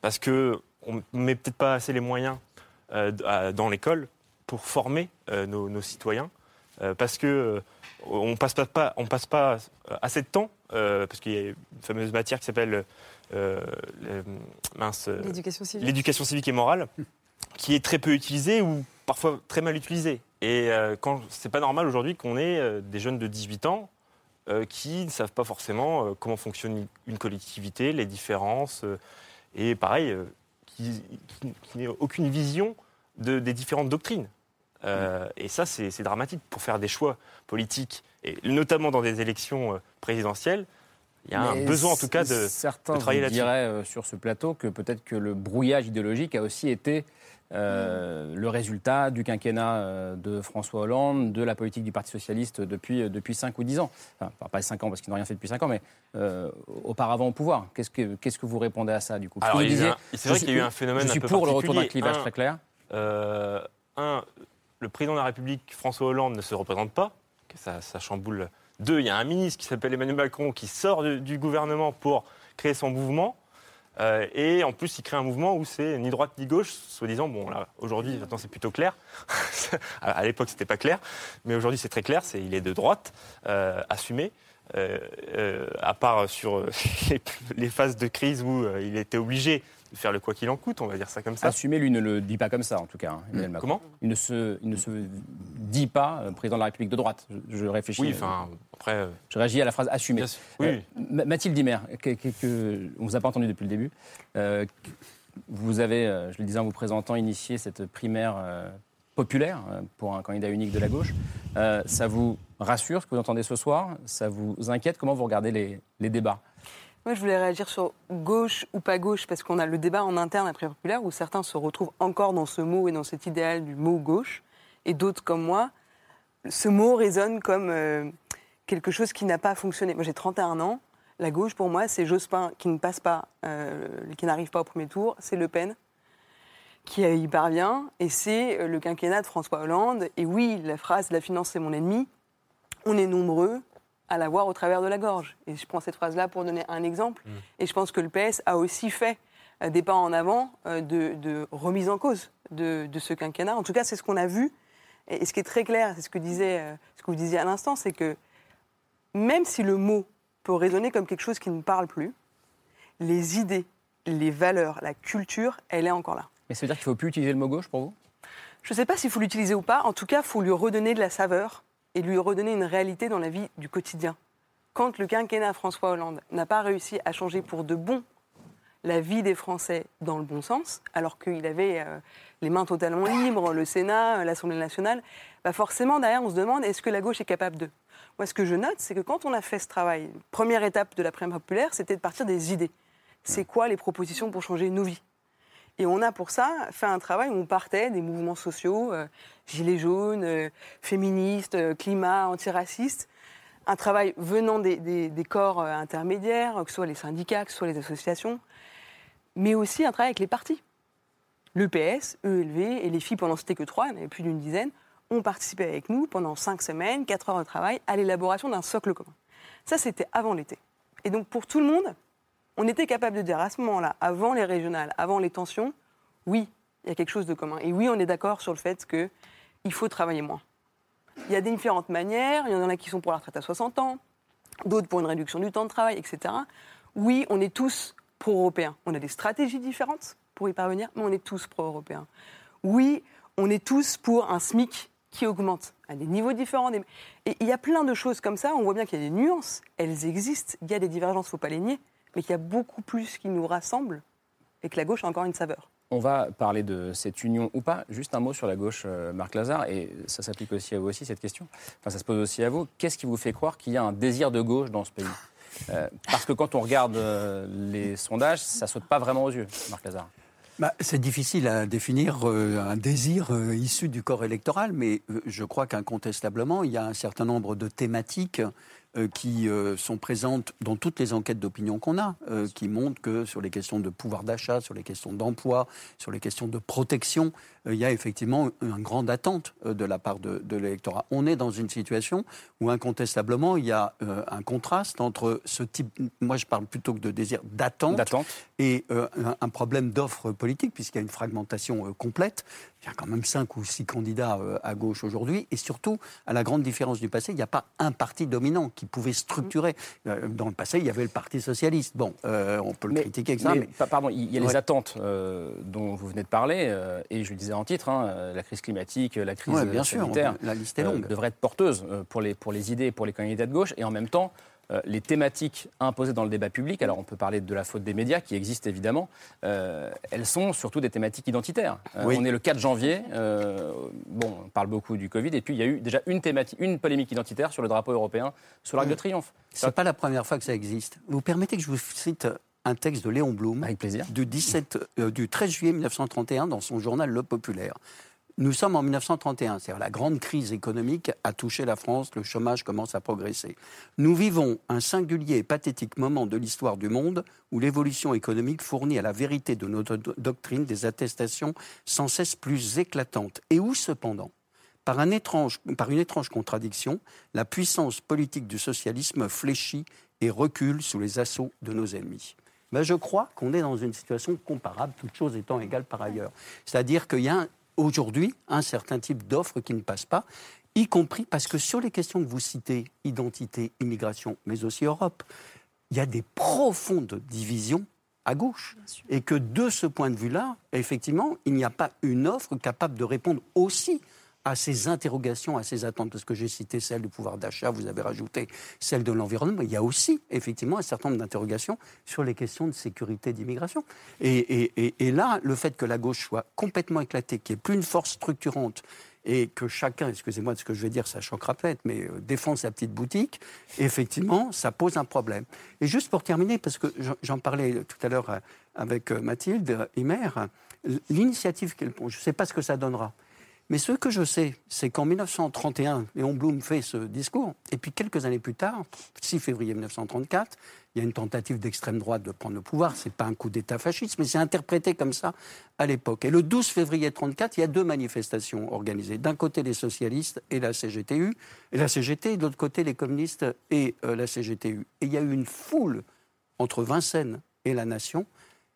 parce que on met peut-être pas assez les moyens euh, dans l'école pour former euh, nos, nos citoyens, euh, parce que on passe pas, pas- on passe pas assez de temps, parce qu'il y a une fameuse matière qui s'appelle L'éducation civique. et morale, qui est très peu utilisée ou parfois très mal utilisée. Et quand c'est pas normal aujourd'hui qu'on ait des jeunes de 18 ans qui ne savent pas forcément comment fonctionne une collectivité, les différences, et pareil, qui, qui, qui n'aient aucune vision de- des différentes doctrines. Euh, Et ça, c'est dramatique pour faire des choix politiques, et notamment dans des élections euh, présidentielles. Il y a Mais un besoin, en tout cas, de, certains de travailler là-dessus. diraient euh, sur ce plateau que peut-être que le brouillage idéologique a aussi été euh, le résultat du quinquennat euh, de François Hollande, de la politique du Parti socialiste depuis euh, depuis cinq ou dix ans. Enfin, pas 5 ans parce qu'ils n'ont rien fait depuis 5 ans, mais euh, auparavant au pouvoir. Qu'est-ce que qu'est-ce que vous répondez à ça du coup? Alors, c'est vrai qu'il y a eu un phénomène Je suis un peu pour le retour d'un clivage Un- très clair. Euh, un, le président de la République, François Hollande, ne se représente pas, ça, ça chamboule. Deux, il y a un ministre qui s'appelle Emmanuel Macron qui sort du, du gouvernement pour créer son mouvement. Euh, et en plus, il crée un mouvement où c'est ni droite ni gauche, soi-disant. Bon, là, aujourd'hui, maintenant, c'est plutôt clair. [LAUGHS] à l'époque, c'était pas clair, mais aujourd'hui, c'est très clair. C'est il est de droite, euh, assumé. Euh, euh, à part sur euh, [LAUGHS] les, les phases de crise où il était obligé de faire le quoi qu'il en coûte, on va dire ça comme ça. Assumé, lui ne le dit pas comme ça, en tout cas. hein, Macron. Comment? Il ne, se, il ne se dit pas euh, président de la République de droite. Je, je réfléchis. Oui, enfin, après. euh, Je réagis à la phrase oui. Ma- Mathilde Dimer, que, que- que- on ne vous a pas entendu depuis le début. Vous avez, je le disais en vous présentant, initié cette primaire populaire pour un candidat unique de la gauche. Ça vous rassure ce que vous entendez ce soir Ça vous inquiète Comment vous regardez les, débats? Moi, je voulais réagir sur gauche ou pas gauche, parce qu'on a le débat en interne après populaire où certains se retrouvent encore dans ce mot et dans cet idéal du mot gauche, et d'autres comme moi, ce mot résonne comme euh, quelque chose qui n'a pas fonctionné. Moi, j'ai 31 ans. La gauche, pour moi, c'est Jospin qui ne passe pas, euh, qui n'arrive pas au premier tour. C'est Le Pen qui euh, y parvient. Et c'est le quinquennat de François Hollande. Et oui, la phrase La finance, c'est mon ennemi. On est nombreux à la voir au travers de la gorge. Et je prends cette phrase-là pour donner un exemple. Et je pense que le PS a aussi fait euh, des pas en avant euh, de, de remise en cause de, de ce quinquennat. En tout cas, c'est ce qu'on a vu. Et, ce qui est très clair, c'est ce que, disait, euh, ce que vous disiez à l'instant, c'est que même si le mot peut résonner comme quelque chose qui ne parle plus, les idées, les valeurs, la culture, elle est encore là. Mais ça veut dire qu'il ne faut plus utiliser le mot gauche pour vous? Je ne sais pas s'il faut l'utiliser ou pas. En tout cas, il faut lui redonner de la saveur et lui redonner une réalité dans la vie du quotidien. Quand le quinquennat François Hollande n'a pas réussi à changer pour de bon la vie des Français dans le bon sens, alors qu'il avait euh, les mains totalement libres, le Sénat, euh, l'Assemblée nationale, bah forcément, derrière, on se demande est-ce que la gauche est capable de Moi, ce que je note, c'est que quand on a fait ce travail, première étape de la primaire populaire, c'était de partir des idées. C'est quoi les propositions pour changer nos vies? Et on a pour ça fait un travail où on partait des mouvements sociaux, euh, gilets jaunes, euh, féministes, euh, climat, antiracistes. Un travail venant des, corps intermédiaires, que ce soit les syndicats, que ce soit les associations, mais aussi un travail avec les partis. Le PS, ELV et les filles, pendant c'était que trois, il y avait plus d'une dizaine, ont participé avec nous pendant cinq semaines, quatre heures de travail, à l'élaboration d'un socle commun. Ça, c'était avant l'été. Et donc, pour tout le monde, on était capable de dire à ce moment-là, avant les régionales, avant les tensions, oui, il y a quelque chose de commun. Et oui, on est d'accord sur le fait qu'il faut travailler moins. Il y a des différentes manières, il y en a qui sont pour la retraite à 60 ans, d'autres pour une réduction du temps de travail, etc. Oui, on est tous pro-européens. On a des stratégies différentes pour y parvenir, mais on est tous pro-européens. Oui, on est tous pour un SMIC qui augmente à des niveaux différents. Et il y a plein de choses comme ça, on voit bien qu'il y a des nuances, elles existent, il y a des divergences, il ne faut pas les nier, mais qu'il y a beaucoup plus qui nous rassemble et que la gauche a encore une saveur. On va parler de cette union ou pas. Juste un mot sur la gauche, euh, Marc Lazare, et ça s'applique aussi à vous aussi, cette question. Enfin, ça se pose aussi à vous. Qu'est-ce qui vous fait croire qu'il y a un désir de gauche dans ce pays? Euh, Parce que quand on regarde euh, les sondages, ça saute pas vraiment aux yeux, Marc Lazare. Bah, c'est difficile à définir euh, un désir euh, issu du corps électoral, mais euh, je crois qu'incontestablement, il y a un certain nombre de thématiques euh, qui euh, sont présentes dans toutes les enquêtes d'opinion qu'on a, euh, qui montrent que sur les questions de pouvoir d'achat, sur les questions d'emploi, sur les questions de protection, il y a effectivement une grande attente euh, de la part de, de l'électorat. On est dans une situation où incontestablement, il y a euh, un contraste entre ce type, moi je parle plutôt que de désir d'attente, et euh, un, un problème d'offre politique, puisqu'il y a une fragmentation euh, complète. Il y a quand même cinq ou six candidats euh, à gauche aujourd'hui, et surtout, à la grande différence du passé, il n'y a pas un parti dominant qui pouvait structurer. Euh, Dans le passé, il y avait le Parti socialiste. Bon, euh, on peut le critiquer, etc. Mais, mais- pa- pardon, il y a les Ouais. attentes euh, dont vous venez de parler, euh, et je le disais en titre, hein, euh, la crise climatique, la crise Ouais, bien sûr, sanitaire, la liste est euh, longue. devraient être porteuses euh, pour les, pour les idées et pour les candidats de gauche, et en même temps, euh, les thématiques imposées dans le débat public, alors on peut parler de la faute des médias, qui existent évidemment, euh, elles sont surtout des thématiques identitaires. Euh, Oui. On est le 4 janvier, bon, on parle beaucoup du Covid, et puis il y a eu déjà une, thématique, une polémique identitaire sur le drapeau européen, sur l'Arc de Triomphe. C'est pas la première fois que ça existe. Vous permettez que je vous cite un texte de Léon Blum Du, 17, euh, du 13 juillet 1931 dans son journal Le Populaire. Nous sommes en 1931, c'est-à-dire la grande crise économique a touché la France, le chômage commence à progresser. Nous vivons un singulier et pathétique moment de l'histoire du monde où l'évolution économique fournit à la vérité de notre do- doctrine des attestations sans cesse plus éclatantes et où cependant? Par, un étrange, par une étrange contradiction, la puissance politique du socialisme fléchit et recule sous les assauts de nos ennemis. Ben, je crois qu'on est dans une situation comparable, toutes choses étant égales par ailleurs. C'est-à-dire qu'il y a aujourd'hui un certain type d'offres qui ne passent pas, y compris parce que sur les questions que vous citez, identité, immigration, mais aussi Europe, il y a des profondes divisions à gauche. Et que de ce point de vue-là, effectivement, il n'y a pas une offre capable de répondre aussi à ces interrogations, à ces attentes. Parce que j'ai cité celle du pouvoir d'achat, vous avez rajouté celle de l'environnement. Il y a aussi, effectivement, un certain nombre d'interrogations sur les questions de sécurité et d'immigration. Et, là, le fait que la gauche soit complètement éclatée, qu'il n'y ait plus une force structurante, et que chacun, excusez-moi de ce que je vais dire, ça choquera peut-être, mais euh, défend sa petite boutique, effectivement, ça pose un problème. Et juste pour terminer, parce que j'en- parlais tout à l'heure euh, avec euh, Mathilde Himer, l'initiative qu'elle prend, je ne sais pas ce que ça donnera. Mais ce que je sais, c'est qu'en 1931, Léon Blum fait ce discours, et puis quelques années plus tard, 6 février 1934, il y a une tentative d'extrême droite de prendre le pouvoir. C'est pas un coup d'État fasciste, mais c'est interprété comme ça à l'époque. Et le 12 février 1934, il y a deux manifestations organisées. D'un côté, les socialistes et la CGTU, et la CGT, et de l'autre côté, les communistes et euh, la CGTU. Et il y a eu une foule entre Vincennes et la Nation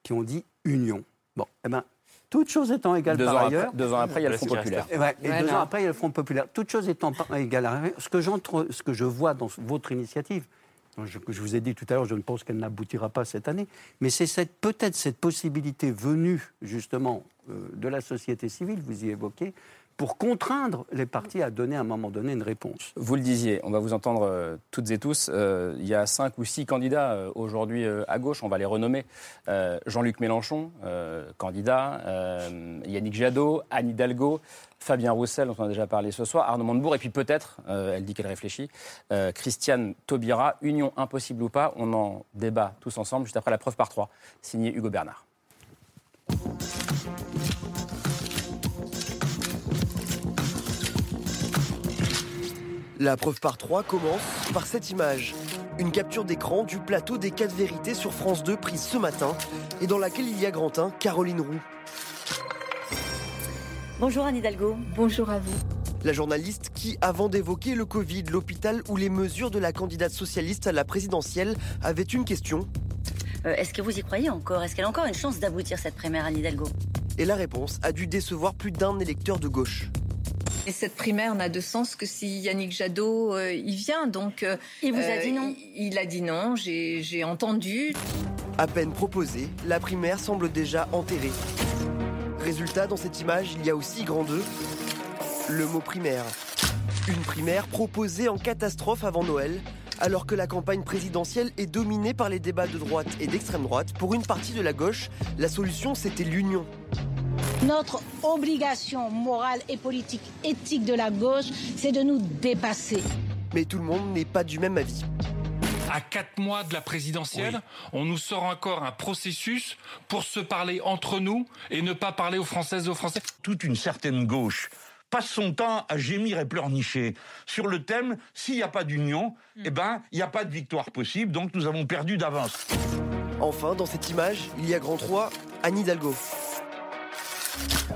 qui ont dit union. Bon, eh ben, toutes choses étant égales Deux par ans après- ailleurs. deux ans après, il y a le Front populaire. Et, ouais, et Ouais, deux non. ans après, il y a le Front populaire. Toutes choses étant égales par ailleurs, ce que, j'entre- ce que je vois dans votre initiative, je, vous ai dit tout à l'heure, je ne pense qu'elle n'aboutira pas cette année, mais c'est cette, peut-être cette possibilité venue justement euh, de la société civile, vous y évoquez, pour contraindre les partis à donner à un moment donné une réponse. Vous le disiez, on va vous entendre euh, toutes et tous. Euh, il y a cinq ou six candidats euh, aujourd'hui à gauche, on va les renommer. Jean-Luc Mélenchon, candidat, Yannick Jadot, Anne Hidalgo, Fabien Roussel, dont on a déjà parlé ce soir, Arnaud Montebourg, et puis peut-être, elle dit qu'elle réfléchit, Christiane Taubira, Union impossible ou pas, on en débat tous ensemble juste après la preuve par trois, signé Hugo Bernard. La preuve par 3 commence par cette image. Une capture d'écran du plateau des 4 vérités sur France 2 prise ce matin et dans laquelle il y a Grantin, Caroline Roux. Bonjour Anne Hidalgo. Bonjour à vous. La journaliste qui, avant d'évoquer le Covid, l'hôpital ou les mesures de la candidate socialiste à la présidentielle, avait une question. Euh, Est-ce que vous y croyez encore? Est-ce qu'elle a encore une chance d'aboutir cette primaire Anne Hidalgo? Et la réponse a dû décevoir plus d'un électeur de gauche. Et cette primaire n'a de sens que si Yannick Jadot euh, y vient. Donc, euh, Il vous a dit non Il, il a dit non. J'ai j'ai entendu. À peine proposée, la primaire semble déjà enterrée. Résultat, dans cette image, il y a aussi grand 2, le mot primaire. Une primaire proposée en catastrophe avant Noël, alors que la campagne présidentielle est dominée par les débats de droite et d'extrême droite. Pour une partie de la gauche, la solution c'était l'union. Notre obligation morale et politique éthique de la gauche, c'est de nous dépasser. Mais tout le monde n'est pas du même avis. À quatre mois de la présidentielle, on nous sort encore un processus pour se parler entre nous et ne pas parler aux Françaises et aux Français. Toute une certaine gauche passe son temps à gémir et pleurnicher sur le thème s'il n'y a pas d'union, eh ben il n'y a pas de victoire possible, donc nous avons perdu d'avance. Enfin, dans cette image, il y a grand 3, Anne Hidalgo.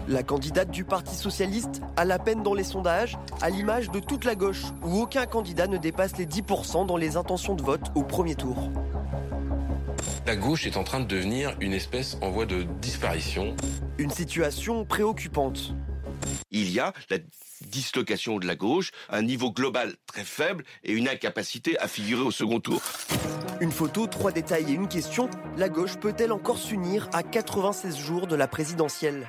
La candidate du Parti socialiste a la peine dans les sondages, à l'image de toute la gauche, où aucun candidat ne dépasse les 10% dans les intentions de vote au premier tour. La gauche est en train de devenir une espèce en voie de disparition. Une situation préoccupante. Il y a la dislocation de la gauche, un niveau global très faible et une incapacité à figurer au second tour. Une photo, trois détails et une question. La gauche peut-elle encore s'unir à 96 jours de la présidentielle?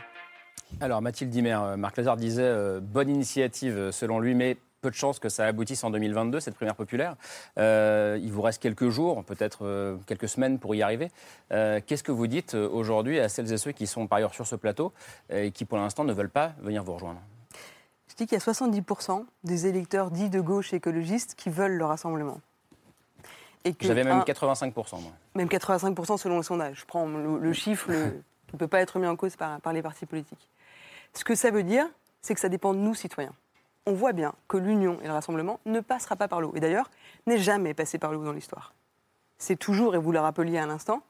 Alors Mathilde Dimer, euh, Marc Lazare disait euh, bonne initiative euh, selon lui, mais peu de chances que ça aboutisse en 2022, cette primaire populaire. Euh, il vous reste quelques jours, peut-être euh, quelques semaines pour y arriver. Euh, Qu'est-ce que vous dites aujourd'hui à celles et ceux qui sont par ailleurs sur ce plateau et qui pour l'instant ne veulent pas venir vous rejoindre? Je dis qu'il y a 70% des électeurs dits de gauche écologistes qui veulent le rassemblement. J'avais même un- 85%. Moi. Même 85% selon le sondage. Je prends le, le chiffre le- qui ne peut pas être mis en cause par, par les partis politiques. Ce que ça veut dire, c'est que ça dépend de nous, citoyens. On voit bien que l'union et le rassemblement ne passera pas par le haut. Et d'ailleurs, n'est jamais passé par le haut dans l'histoire. C'est toujours, et vous le rappeliez à l'instant,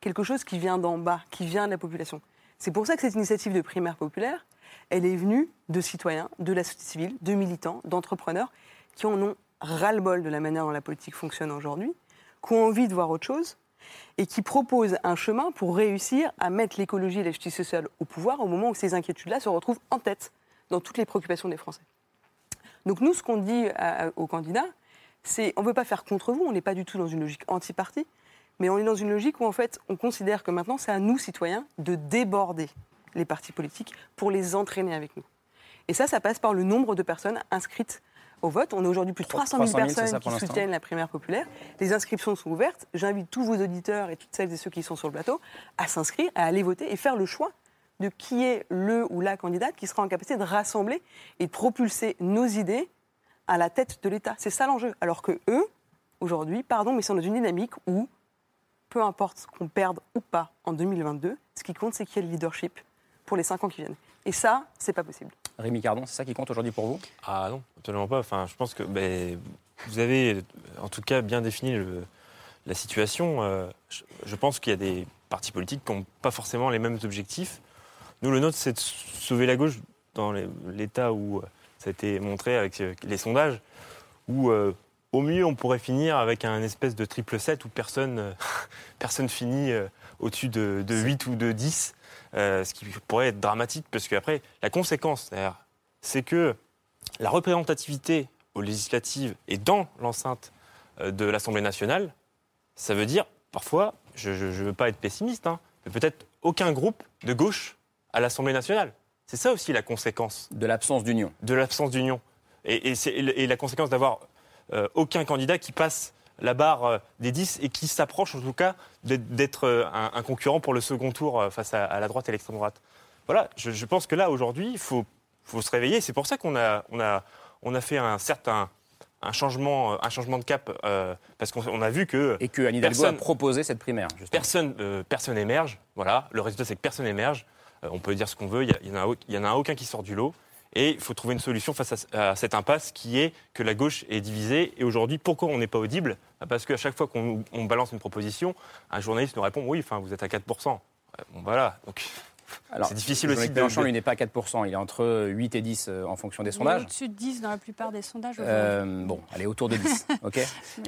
quelque chose qui vient d'en bas, qui vient de la population. C'est pour ça que cette initiative de primaire populaire, elle est venue de citoyens, de la société civile, de militants, d'entrepreneurs qui en ont ras-le-bol de la manière dont la politique fonctionne aujourd'hui, qui ont envie de voir autre chose et qui proposent un chemin pour réussir à mettre l'écologie et la justice sociale au pouvoir au moment où ces inquiétudes-là se retrouvent en tête dans toutes les préoccupations des Français. Donc nous, ce qu'on dit à- aux candidats, c'est on ne veut pas faire contre vous, on n'est pas du tout dans une logique anti-parti, mais on est dans une logique où en fait on considère que maintenant c'est à nous, citoyens, de déborder les partis politiques pour les entraîner avec nous. Et ça, ça passe par le nombre de personnes inscrites au vote. On est aujourd'hui plus de 300 000 300 000, c'est personnes ça qui soutiennent la primaire populaire. Les inscriptions sont ouvertes. J'invite tous vos auditeurs et toutes celles et ceux qui sont sur le plateau à s'inscrire, à aller voter et faire le choix de qui est le ou la candidate qui sera en capacité de rassembler et de propulser nos idées à la tête de l'État. C'est ça l'enjeu. Alors que eux, aujourd'hui, pardon, mais ils sont dans une dynamique où, peu importe qu'on perde ou pas en 2022, ce qui compte, c'est qu'il y ait le leadership pour les cinq ans qui viennent. Et ça, c'est pas possible. Rémi Cardon, c'est ça qui compte aujourd'hui pour vous? Ah non, absolument pas. Enfin, je pense que ben, vous avez en tout cas bien défini le- la situation. Euh, je, je pense qu'il y a des partis politiques qui n'ont pas forcément les mêmes objectifs. Nous, le nôtre, c'est de sauver la gauche dans l'état où euh, ça a été montré avec euh, les sondages, où euh, au mieux on pourrait finir avec un espèce de triple 7 où personne, euh, [LAUGHS] personne finit au-dessus de, de 8 ou de 10, euh, ce qui pourrait être dramatique parce qu'après, la conséquence, c'est que la représentativité aux législatives et dans l'enceinte euh, de l'Assemblée nationale, ça veut dire parfois, je ne veux pas être pessimiste, hein, mais peut-être aucun groupe de gauche à l'Assemblée nationale. C'est ça aussi la conséquence. De l'absence d'union. De l'absence d'union. Et, et c'est- et la conséquence d'avoir euh, aucun candidat qui passe la barre euh, des 10 et qui s'approche en tout cas d'être- euh, un, un concurrent pour le second tour euh, face à, à la droite et l'extrême droite. Voilà, je, je pense que là aujourd'hui, il faut, faut se réveiller. C'est pour ça qu'on a, on a, on a fait un certain un changement, un changement de cap euh, parce qu'on on a vu que et que Anne Hidalgo a proposé cette primaire. justement. Personne, euh, personne émerge. Voilà, le résultat c'est que personne émerge. Euh, on peut dire ce qu'on veut. Il y, a- il y en a, au- il y en a aucun qui sort du lot. Et il faut trouver une solution face à, cette impasse qui est que la gauche est divisée. Et aujourd'hui, pourquoi on n'est pas audible? Parce qu'à chaque fois qu'on on balance une proposition, un journaliste nous répond oui, enfin vous êtes à 4% Euh, Bon voilà. Donc c'est difficile Jean-Luc aussi de. Mélenchon, lui, n'est pas à 4%. Il est entre 8 et 10 euh, en fonction des Il est sondages. Au-dessus de 10 dans la plupart des sondages. Euh, bon, allez, autour de 10. [LAUGHS] OK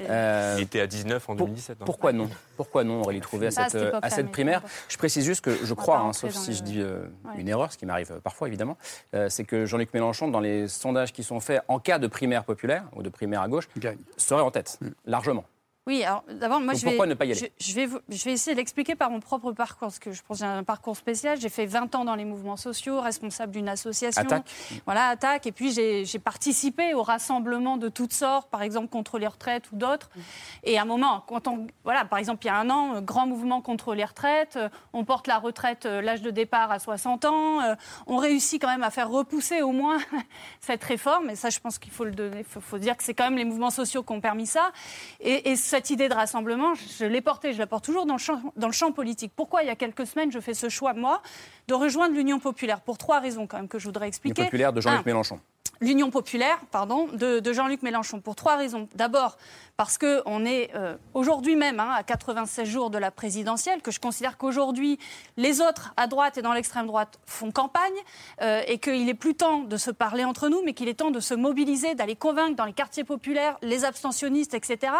Euh, Il était à 19 en pour- 2017. hein. Pourquoi non? Pourquoi non, Aurélie Trouvé, à à cette, euh, à cette primaire? Je précise juste que je crois, hein, sauf si le- je dis euh, Ouais. une erreur, ce qui m'arrive parfois évidemment, euh, c'est que Jean-Luc Mélenchon, dans les sondages qui sont faits en cas de primaire populaire ou de primaire à gauche, serait en tête, largement. Oui, alors d'abord, moi Donc je vais, ne pas y aller? je, je vais, vous- je vais essayer de l'expliquer par mon propre parcours, parce que je pense que j'ai un parcours spécial. J'ai fait 20 ans dans les mouvements sociaux, responsable d'une association. Attaque. Voilà, attaque. Et puis j'ai participé aux rassemblements de toutes sortes, par exemple contre les retraites ou d'autres. Et à un moment, quand on, voilà, par exemple, il y a un an, euh, grand mouvement contre les retraites. euh, On porte la retraite, euh, l'âge de départ à 60 ans. On réussit quand même à faire repousser au moins [LAUGHS] cette réforme. Et ça, je pense qu'il faut le donner. Il faut, faut dire que c'est quand même les mouvements sociaux qui ont permis ça. Et, et cette idée de rassemblement, je l'ai portée, je la porte toujours dans le, champ, dans le champ politique. Pourquoi, il y a quelques semaines, je fais ce choix, moi, de rejoindre l'Union populaire Pour trois raisons, quand même, que je voudrais L'Union expliquer. populaire de Jean-Luc Mélenchon. L'Union populaire, pardon, de, de Jean-Luc Mélenchon, pour trois raisons. D'abord, parce qu'on est euh, aujourd'hui même hein, à 96 jours de la présidentielle, que je considère qu'aujourd'hui, les autres à droite et dans l'extrême droite font campagne, euh, et qu'il est plus temps de se parler entre nous, mais qu'il est temps de se mobiliser, d'aller convaincre dans les quartiers populaires, les abstentionnistes, etc.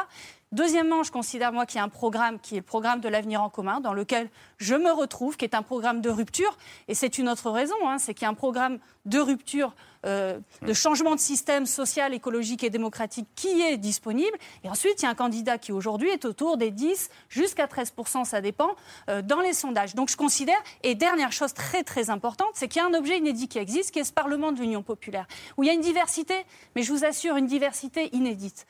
Deuxièmement, je considère, moi, qu'il y a un programme qui est le programme de l'avenir en commun, dans lequel je me retrouve, qui est un programme de rupture. Et c'est une autre raison, hein, c'est qu'il y a un programme de rupture, euh, de changement de système social, écologique et démocratique qui est disponible. Et ensuite, il y a un candidat qui, aujourd'hui, est autour des 10 jusqu'à 13% ça dépend, euh, dans les sondages. Donc, je considère, et dernière chose très, très importante, c'est qu'il y a un objet inédit qui existe, qui est ce Parlement de l'Union populaire, où il y a une diversité, mais je vous assure, une diversité inédite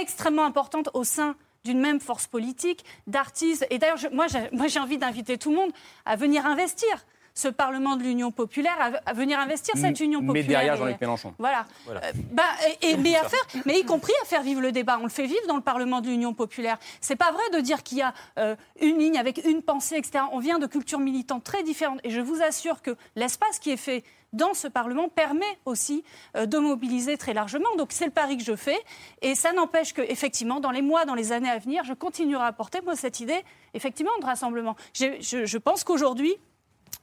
extrêmement importante au sein d'une même force politique, d'artistes. Et d'ailleurs, moi, j'ai moi, j'ai envie d'inviter tout le monde à venir investir ce Parlement de l'Union populaire, à, à venir investir cette Union Mais populaire. derrière Et- Jean-Luc Mélenchon. Voilà. Voilà. Euh, bah, et, et- mais, à faire, mais y compris à faire vivre le débat. On le fait vivre dans le Parlement de l'Union populaire. C'est pas vrai de dire qu'il y a euh, une ligne avec une pensée, etc. On vient de cultures militantes très différentes. Et je vous assure que l'espace qui est fait dans ce Parlement permet aussi euh, de mobiliser très largement. Donc c'est le pari que je fais. Et ça n'empêche que, effectivement, dans les mois, dans les années à venir, je continuerai à porter, moi, cette idée, effectivement, de rassemblement. Je, je pense qu'aujourd'hui,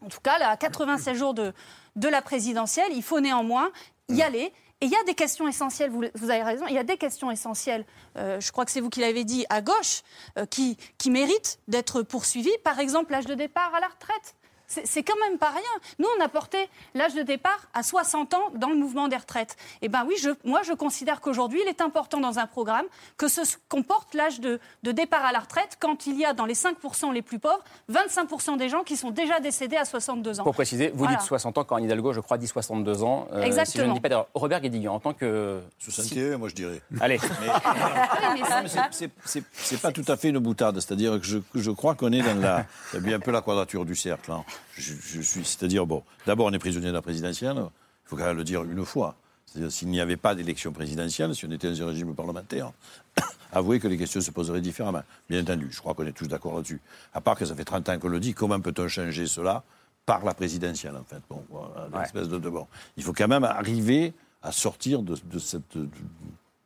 en tout cas, là, à 96 jours de, de la présidentielle, il faut néanmoins y aller. Et il y a des questions essentielles, vous, vous avez raison, il y a des questions essentielles, euh, je crois que c'est vous qui l'avez dit, à gauche, euh, qui, qui méritent d'être poursuivies. Par exemple, l'âge de départ à la retraite. C'est quand même pas rien. Nous, on a porté l'âge de départ à 60 ans dans le mouvement des retraites. Et ben oui, je, moi, je considère qu'aujourd'hui, il est important dans un programme que ce qu'on porte l'âge de, de départ à la retraite quand il y a dans les 5% les plus pauvres, 25% des gens qui sont déjà décédés à 62 ans. Pour préciser, vous Voilà. dites 60 ans, quand Anne Hidalgo, je crois, dit 62 ans. Euh, Si je ne Exactement. dis pas. Robert Guédiguian, en tant que... 61, moi je dirais. Allez. mais [LAUGHS] c'est- pas tout à fait une boutade. C'est-à-dire que je, je crois qu'on est dans la. [LAUGHS] C'est bien un peu la quadrature du cercle. hein. Je, je suis. C'est-à-dire, bon, d'abord, on est prisonnier de la présidentielle. Il faut quand même le dire une fois. C'est-à-dire, s'il n'y avait pas d'élection présidentielle, si on était dans un régime parlementaire, [COUGHS] avouez que les questions se poseraient différemment. Bien entendu, je crois qu'on est tous d'accord là-dessus. À part que ça fait 30 ans qu'on le dit, comment peut-on changer cela par la présidentielle, en fait? Bon, voilà, de, de- bon. Il faut quand même arriver à sortir de, de cette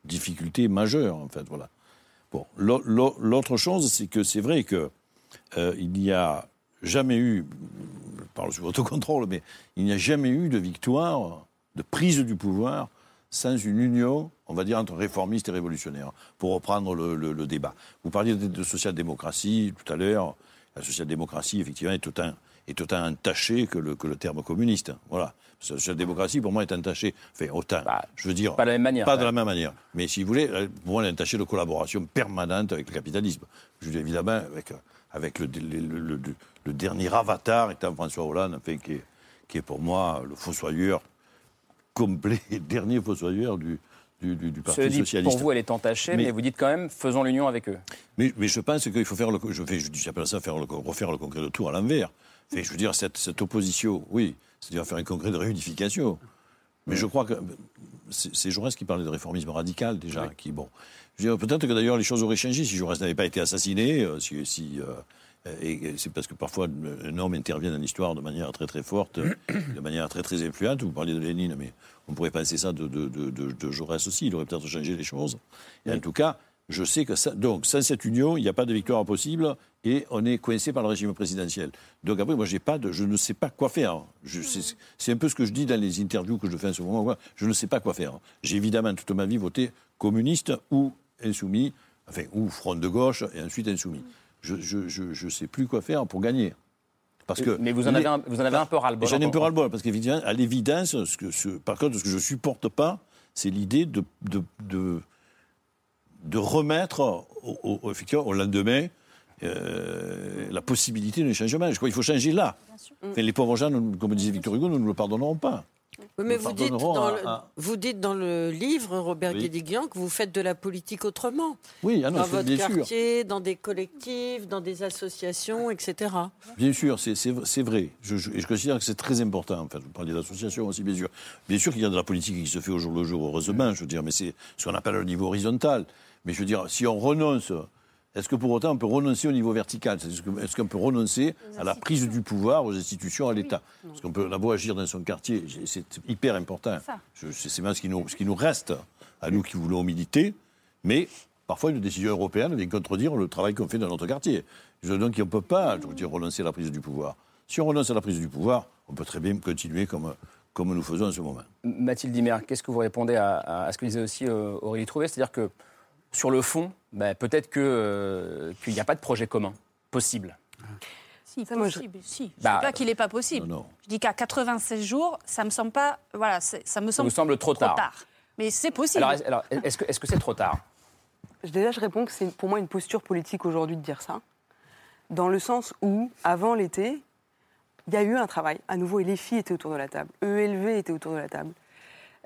difficulté majeure, en fait, voilà. Bon, l'au- l'au- l'autre chose, c'est que c'est vrai que euh, il n'y a jamais eu, je parle sous votre contrôle, mais il n'y a jamais eu de victoire, de prise du pouvoir sans une union, on va dire, entre réformistes et révolutionnaires, pour reprendre le, le- le débat. Vous parliez de, de social-démocratie tout à l'heure. La social-démocratie, effectivement, est autant, est autant entachée que le, que le terme communiste. Voilà. La social-démocratie, pour moi, est entachée. Enfin, autant. je veux dire. Bah, pas de la même manière, Pas de la même. manière. Mais si vous voulez, euh, pour moi, elle est entachée de collaboration permanente avec le capitalisme. Je dire, évidemment, avec, euh, avec le, le- le- le- le dernier avatar étant François Hollande, enfin, qui, est, qui est pour moi le fossoyeur complet, [LAUGHS] dernier fossoyeur du, du, du- du Parti socialiste. pour vous, elle est entachée, mais, Mais- vous dites quand même, faisons l'union avec eux. Mais, mais je pense qu'il faut faire le, je fais, j'appelle ça faire refaire le congrès de Tours à l'envers. Je veux dire, cette, cette opposition, oui, c'est-à-dire faire un congrès de réunification. Mais je crois que c'est Jaurès qui parlait de réformisme radical déjà. Qui, bon, peut-être que d'ailleurs les choses auraient changé si Jaurès n'avait pas été assassiné. euh, si, si, euh, et c'est parce que parfois un homme intervient dans l'histoire de manière très très forte, de manière très très influente. Vous parliez de Lénine, mais on pourrait penser ça de, de, de, de- de Jaurès aussi. Il aurait peut-être changé les choses. Et en tout cas, je sais que ça, donc sans cette union, il n'y a pas de victoire possible et on est coincé par le régime présidentiel. Donc après, moi, j'ai pas de, je ne sais pas quoi faire. Je- C'est un peu ce que je dis dans les interviews que je fais en ce moment. Je ne sais pas quoi faire. J'ai évidemment toute ma vie voté communiste ou insoumis, enfin, ou front de gauche et ensuite insoumis. Je ne je, je, je sais plus quoi faire pour gagner. Parce que Mais vous en avez un- vous en avez un peu ras-le-bol J'en ai un peu ras-le-bol, parce qu'évidemment, à l'évidence, ce que, ce- par contre, ce que je supporte pas, c'est l'idée de, de, de, de remettre au, au- effectivement, au lendemain euh, la possibilité d'un changement. Je crois qu'il faut changer là. Enfin, les pauvres gens, comme disait Victor Hugo, nous ne le pardonnerons pas. Oui, mais vous dites, dans le, à- vous dites dans le livre, Robert Oui. Guédiguian, que vous faites de la politique autrement. Oui, ah non, dans votre bien sûr. quartier, dans des collectifs, dans des associations, etc. Bien sûr, c'est- vrai. Je, je- je considère que c'est très important. Enfin, vous parlez d'associations aussi, bien sûr. Bien sûr qu'il y a de la politique qui se fait au jour le jour, heureusement, je veux dire, mais c'est ce qu'on appelle le niveau horizontal. Mais je veux dire, si on renonce, est-ce que pour autant on peut renoncer au niveau vertical? Est-ce qu'on peut renoncer à la prise du pouvoir, aux institutions, à l'État? Parce qu'on peut d'abord agir dans son quartier, c'est hyper important. Je- C'est même ce qui, nous, ce qui nous reste, à nous qui voulons militer, mais parfois une décision européenne vient contredire le travail qu'on fait dans notre quartier. Je, donc on ne peut pas je veux dire, renoncer à la prise du pouvoir. Si on renonce à la prise du pouvoir, on peut très bien continuer comme, comme nous faisons en ce moment. Mathilde Dimer, qu'est-ce que vous répondez à, à- à ce que disait aussi euh, Aurélie Trouvé? C'est-à-dire que sur le fond, ben, peut-être euh, qu'il n'y a pas de projet commun possible. Si, possible, si. Je Bah, dis pas qu'il n'est pas possible. non, non. Je dis qu'à 96 jours, ça me semble pas. Voilà, ça me semble, vous semble trop tard. Mais c'est possible. Alors, est- alors, est-ce que est-ce que c'est trop tard? Déjà, je réponds que c'est pour moi une posture politique aujourd'hui de dire ça, dans le sens où, avant l'été, il y a eu un travail. À nouveau, et les filles étaient autour de la table, ELV était autour de la table,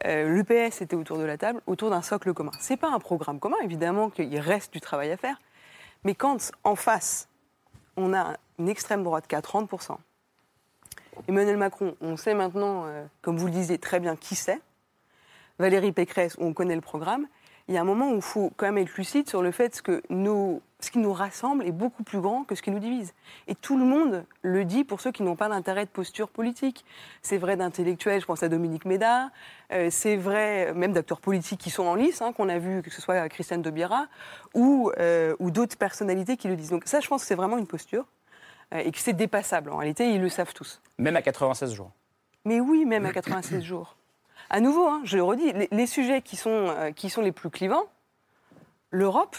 euh, l'EPS était autour de la table, autour d'un socle commun. C'est pas un programme commun, évidemment qu'il reste du travail à faire, mais quand en face, on a une extrême droite qui a 30%, Emmanuel Macron, on sait maintenant, euh, comme vous le disiez très bien, qui c'est, Valérie Pécresse, on connaît le programme, il y a un moment où il faut quand même être lucide sur le fait que nos- ce qui nous rassemble est beaucoup plus grand que ce qui nous divise. Et tout le monde le dit pour ceux qui n'ont pas d'intérêt de posture politique. C'est vrai d'intellectuels, je pense à Dominique Méda, euh, c'est vrai même d'acteurs politiques qui sont en lice, hein, qu'on a vu, que ce soit Christiane Taubira, ou, euh, ou d'autres personnalités qui le disent. Donc ça, je pense que c'est vraiment une posture, euh, et que c'est dépassable. En réalité, ils le savent tous. Même à 96 jours. Mais oui, même à 96 [COUGHS] jours. À nouveau, hein, je le redis, les, les sujets qui sont, qui sont les plus clivants, l'Europe,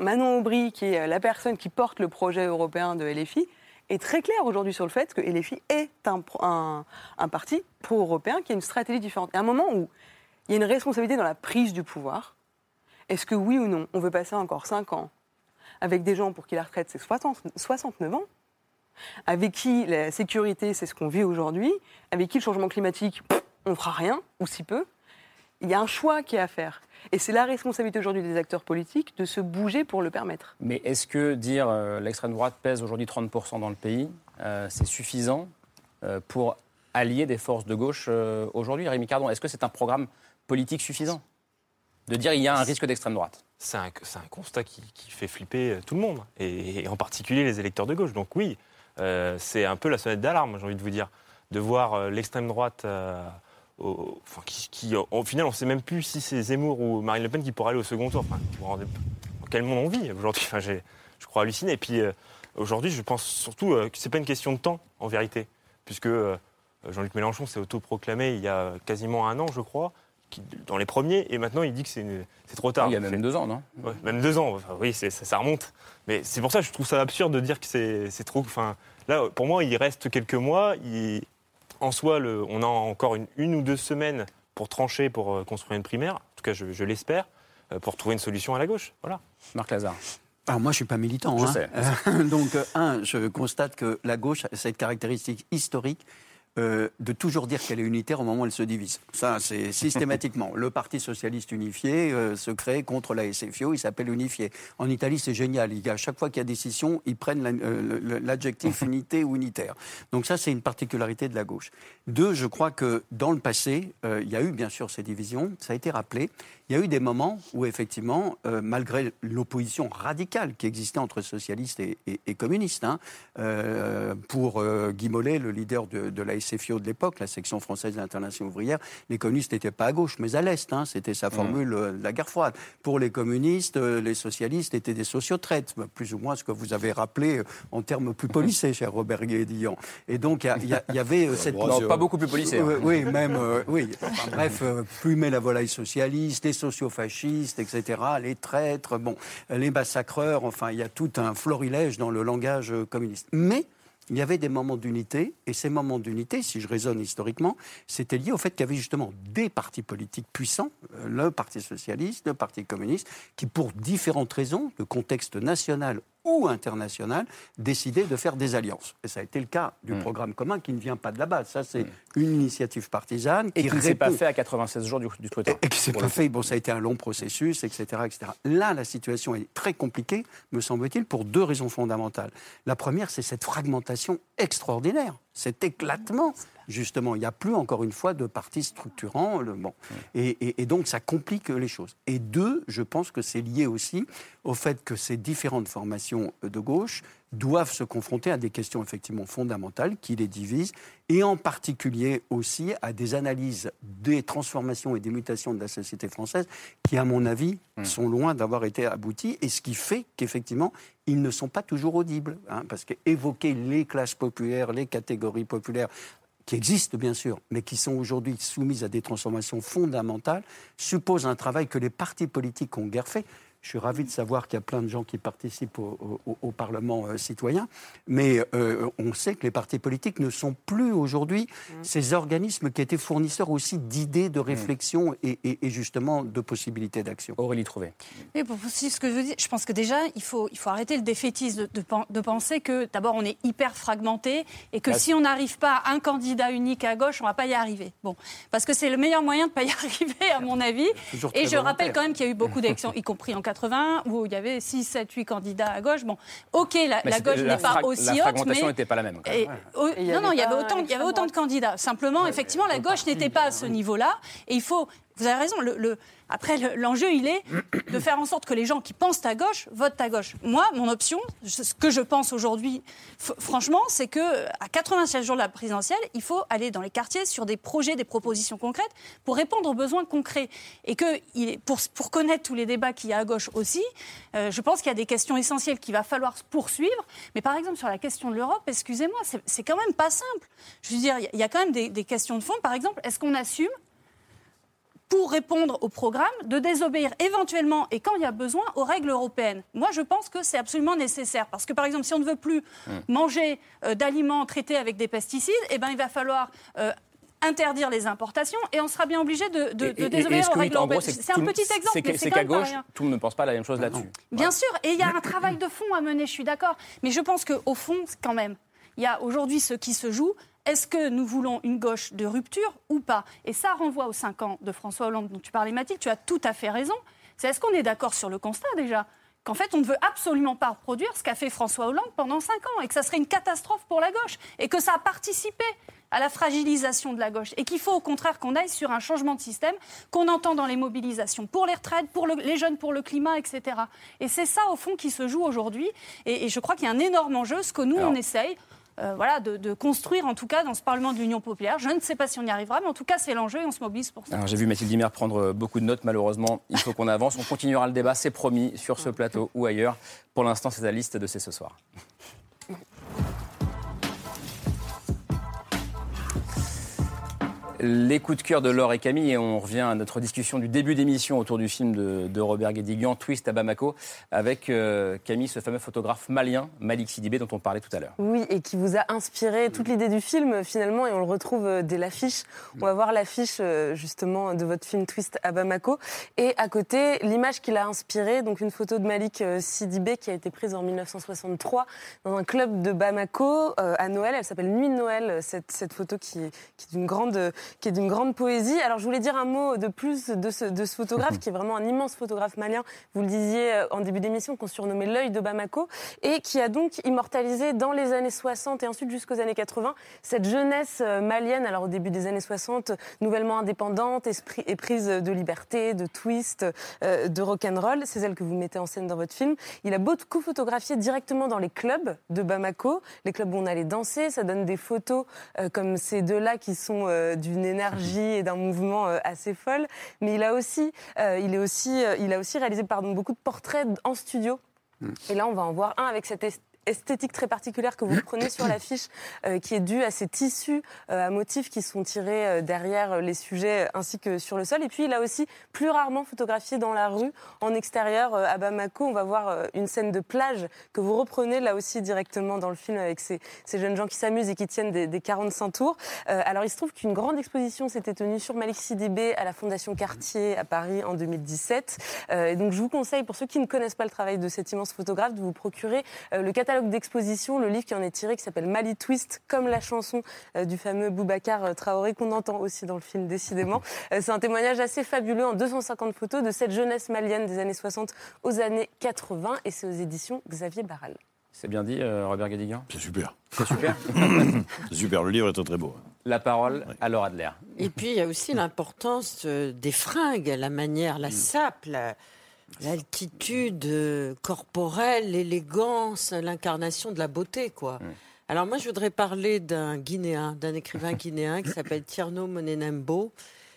Manon Aubry, qui est euh, la personne qui porte le projet européen de LFI, est très claire aujourd'hui sur le fait que LFI est un, parti pro-européen qui a une stratégie différente. Et à un moment où il y a une responsabilité dans la prise du pouvoir, est-ce que oui ou non, on veut passer encore 5 ans avec des gens pour qui la retraite c'est 60 69 ans? Avec qui la sécurité, c'est ce qu'on vit aujourd'hui, avec qui le changement climatique, on fera rien, ou si peu? Il y a un choix qui est à faire. Et c'est la responsabilité aujourd'hui des acteurs politiques de se bouger pour le permettre. Mais est-ce que dire euh, l'extrême droite pèse aujourd'hui 30% dans le pays, euh, c'est suffisant euh, pour allier des forces de gauche euh, aujourd'hui? Rémi Cardon, est-ce que c'est un programme politique suffisant De dire il y a un risque d'extrême droite? C'est un, constat qui, qui fait flipper tout le monde, et, et en particulier les électeurs de gauche. Donc oui, euh, c'est un peu la sonnette d'alarme, j'ai envie de vous dire, de voir euh, l'extrême droite, euh, au- enfin, qui, qui, au, au final, on ne sait même plus si c'est Zemmour ou Marine Le Pen qui pourra aller au second tour. Enfin, vous rendez- dans quel monde on vit aujourd'hui enfin, Je crois halluciner. Et puis euh, aujourd'hui, je pense surtout euh, que ce n'est pas une question de temps, en vérité, puisque euh, Jean-Luc Mélenchon s'est autoproclamé il y a quasiment un an, je crois, qui- dans les premiers, et maintenant il dit que c'est trop tard. Il y a même deux ans, non? Ouais, même deux ans, enfin, oui, ça, ça remonte. Mais c'est pour ça que je trouve ça absurde de dire que c'est c'est trop. Enfin, là, pour moi, il reste quelques mois. Il- en soi, le- on a encore une, une ou deux semaines pour trancher, pour euh, construire une primaire. En tout cas, je, je l'espère, euh, pour trouver une solution à la gauche. Voilà. Marc Lazare. Alors moi, je suis pas militant. Je hein. sais. Euh, [LAUGHS] Donc, euh, un, je constate que la gauche a cette caractéristique historique euh, de toujours dire qu'elle est unitaire au moment où elle se divise. Ça, c'est [LAUGHS] systématiquement. Le Parti socialiste unifié euh, se crée contre la SFIO, il s'appelle unifié. En Italie, c'est génial. Il à chaque fois qu'il y a décision, ils prennent la- euh, l'adjectif [LAUGHS] unité ou unitaire. Donc ça, c'est une particularité de la gauche. Deux, je crois que dans le passé, il y a eu bien sûr ces divisions, ça a été rappelé. Il y a eu des moments où, effectivement, malgré l'opposition radicale qui existait entre socialistes et, et- et communistes, hein, pour Guy Mollet, le leader de, de la SFIO de l'époque, la section française de l'Internationale ouvrière, les communistes n'étaient pas à gauche, mais à l'Est. hein. C'était sa formule euh, de la guerre froide. Pour les communistes, euh, les socialistes étaient des sociotraites, plus ou moins ce que vous avez rappelé euh, en termes plus [LAUGHS] polissés, cher Robert Guédillon. Et donc, il y avait euh, [LAUGHS] cette... Non, pas beaucoup plus polissé, hein. Euh, oui, [LAUGHS] même, euh, oui. Enfin, bref, euh, plumer la volaille socialiste, les sociofascistes, etc., les traîtres, bon, les massacreurs, enfin, il y a tout un florilège dans le langage euh, communiste. Mais il y avait des moments d'unité, et ces moments d'unité, si je raisonne historiquement, c'était lié au fait qu'il y avait justement des partis politiques puissants, euh, le Parti socialiste, le Parti communiste, qui pour différentes raisons, de contexte national ou international, décidaient de faire des alliances. Et ça a été le cas du Mm. programme commun qui ne vient pas de la base. Ça, c'est une initiative partisane Et qui ne s'est pas fait à 96 jours du, du scrutin. et qui s'est pas fait. Bon, ça a été un long processus, etc., etc. Là, la situation est très compliquée, me semble-t-il, pour deux raisons fondamentales. La première, c'est cette fragmentation extraordinaire, cet éclatement. Justement, il n'y a plus encore une fois de partis structurants. Le, bon. et, et- et donc, ça complique les choses. Et deux, je pense que c'est lié aussi au fait que ces différentes formations de gauche doivent se confronter à des questions effectivement fondamentales qui les divisent, et en particulier aussi à des analyses des transformations et des mutations de la société française qui, à mon avis, sont loin d'avoir été abouties, et ce qui fait qu'effectivement, ils ne sont pas toujours audibles. hein, parce qu'évoquer les classes populaires, les catégories populaires, qui existent bien sûr, mais qui sont aujourd'hui soumises à des transformations fondamentales, suppose un travail que les partis politiques ont guère fait. Je suis ravi de savoir qu'il y a plein de gens qui participent au, au- au Parlement euh, citoyen, mais euh, on sait que les partis politiques ne sont plus aujourd'hui ces organismes qui étaient fournisseurs aussi d'idées, de réflexion et, et- et justement de possibilités d'action. Aurélie Trouvé. Oui, pour poursuivre ce que je veux dire, je pense que déjà, il faut, il faut arrêter le défaitisme de, de pen- de penser que d'abord, on est hyper fragmenté et que si on n'arrive pas à un candidat unique à gauche, on ne va pas y arriver. Bon, parce que c'est le meilleur moyen de ne pas y [LAUGHS] arriver, à mon avis. Toujours Et je rappelle quand même qu'il y a eu beaucoup d'élections, y compris en 80, où il y avait 6, 7, 8 candidats à gauche. Bon, OK, la, la gauche la n'est pas aussi La haute, fragmentation mais... n'était pas la même. quand même. Et- oh, Et non, non, il y avait autant, il y avait autant de candidats. Simplement, effectivement, la gauche n'était pas à ce niveau-là. Et il faut. Vous avez raison. Après, le- l'enjeu, il est de faire en sorte que les gens qui pensent à gauche votent à gauche. Moi, mon option, ce que je pense aujourd'hui, franchement, c'est que à 96 jours de la présidentielle, il faut aller dans les quartiers sur des projets, des propositions concrètes pour répondre aux besoins concrets. Et que pour, connaître tous les débats qu'il y a à gauche aussi, euh, je pense qu'il y a des questions essentielles qu'il va falloir poursuivre. Mais par exemple, sur la question de l'Europe, excusez-moi, c'est- quand même pas simple. Je veux dire, il y a- quand même des questions de fond. Par exemple, est-ce qu'on assume pour répondre au programme, de désobéir éventuellement et quand il y a besoin aux règles européennes. Moi, je pense que c'est absolument nécessaire parce que, par exemple, si on ne veut plus manger euh, d'aliments traités avec des pesticides, eh ben, il va falloir euh, interdire les importations et on sera bien obligé de, désobéir aux règles européennes. C'est un petit exemple, c'est qu'à gauche, tout le monde ne pense pas la même chose là-dessus. Bien sûr, et il y a un travail de fond à mener, je suis d'accord. Mais je pense qu'au fond, quand même, il y a aujourd'hui ce qui se joue. Est-ce que nous voulons une gauche de rupture ou pas? Et ça renvoie aux cinq ans de François Hollande dont tu parlais, Mathilde. Tu as tout à fait raison. C'est est-ce qu'on est d'accord sur le constat déjà qu'en fait, on ne veut absolument pas reproduire ce qu'a fait François Hollande pendant cinq ans et que ça serait une catastrophe pour la gauche et que ça a participé à la fragilisation de la gauche et qu'il faut au contraire qu'on aille sur un changement de système qu'on entend dans les mobilisations pour les retraites, pour le- les jeunes, pour le climat, etc. Et c'est ça au fond qui se joue aujourd'hui et, et je crois qu'il y a un énorme enjeu, ce que nous Alors- on essaye. Euh, voilà, de, de construire en tout cas dans ce Parlement de l'Union populaire. Je ne sais pas si on y arrivera, mais en tout cas c'est l'enjeu et on se mobilise pour ça. Alors, J'ai vu Mathilde Guimard prendre euh, beaucoup de notes, malheureusement. Il faut qu'on avance. On continuera le débat, c'est promis, sur ce plateau ou ailleurs. Pour l'instant, c'est la liste de C'est ce soir. Les coups de cœur de Laure et Camille, et on revient à notre discussion du début d'émission autour du film de, Robert Guédiguian, Twist à Bamako, avec euh, Camille, ce fameux photographe malien, Malik Sidibé, dont on parlait tout à l'heure. Oui, et qui vous a inspiré toute l'idée du film finalement, et on le retrouve euh, dès l'affiche. On va voir l'affiche euh, justement de votre film Twist à Bamako, et à côté l'image qu'il a inspirée, donc une photo de Malik Sidibé qui a été prise en 1963 dans un club de Bamako à Noël. Elle s'appelle Nuit de Noël, cette, photo qui qui est d'une grande, qui est d'une grande poésie. Alors je voulais dire un mot de plus de ce, de ce photographe [LAUGHS] qui est vraiment un immense photographe malien. Vous le disiez euh, en début d'émission qu'on surnommait l'œil de Bamako et qui a donc immortalisé dans les années 60 et ensuite jusqu'aux années 80 cette jeunesse euh, malienne. Alors au début des années 60, nouvellement indépendante, esprit et prise de liberté, de twist, euh, de rock'n'roll. C'est celle que vous mettez en scène dans votre film. Il a beaucoup photographié directement dans les clubs de Bamako, les clubs où on allait danser. Ça donne des photos euh, comme ces deux-là qui sont euh, d'une énergie et d'un mouvement euh, assez folle. Mais il a aussi, euh, il est aussi, euh, il a aussi réalisé pardon, beaucoup de portraits en studio. Et là, on va en voir un avec cette esthétique très particulière que vous [COUGHS] prenez sur l'affiche, euh, qui est due à ces tissus euh, à motifs qui sont tirés euh, derrière les sujets ainsi que sur le sol. Et puis il a aussi plus rarement photographié dans la rue, en extérieur, à Bamako. On va voir une scène de plage que vous reprenez là aussi directement dans le film avec ces, ces jeunes gens qui s'amusent et qui tiennent des, des 45 tours. alors il se trouve qu'une grande exposition s'était tenue sur Malik Sidibé à la Fondation Cartier à Paris en 2017. et donc je vous conseille, pour ceux qui ne connaissent pas le travail de cet immense photographe, de vous procurer le catalogue d'exposition, le livre qui en est tiré, qui s'appelle Mali Twist, comme la chanson euh, du fameux Boubacar euh, Traoré qu'on entend aussi dans le film, décidément. Euh, c'est un témoignage assez fabuleux en 250 photos de cette jeunesse malienne des années 60 aux années 80, et c'est aux éditions Xavier Barral. C'est bien dit, Robert Guédiguian C'est super. C'est super? [LAUGHS] C'est super, le livre est très très beau. La parole à Laura Adler. Et puis, il y a aussi l'importance des fringues, la manière, la sape, la, L'altitude euh, corporelle, l'élégance, l'incarnation de la beauté, quoi. Alors moi, je voudrais parler d'un Guinéen, d'un écrivain [LAUGHS] guinéen qui s'appelle Tierno Monenembo,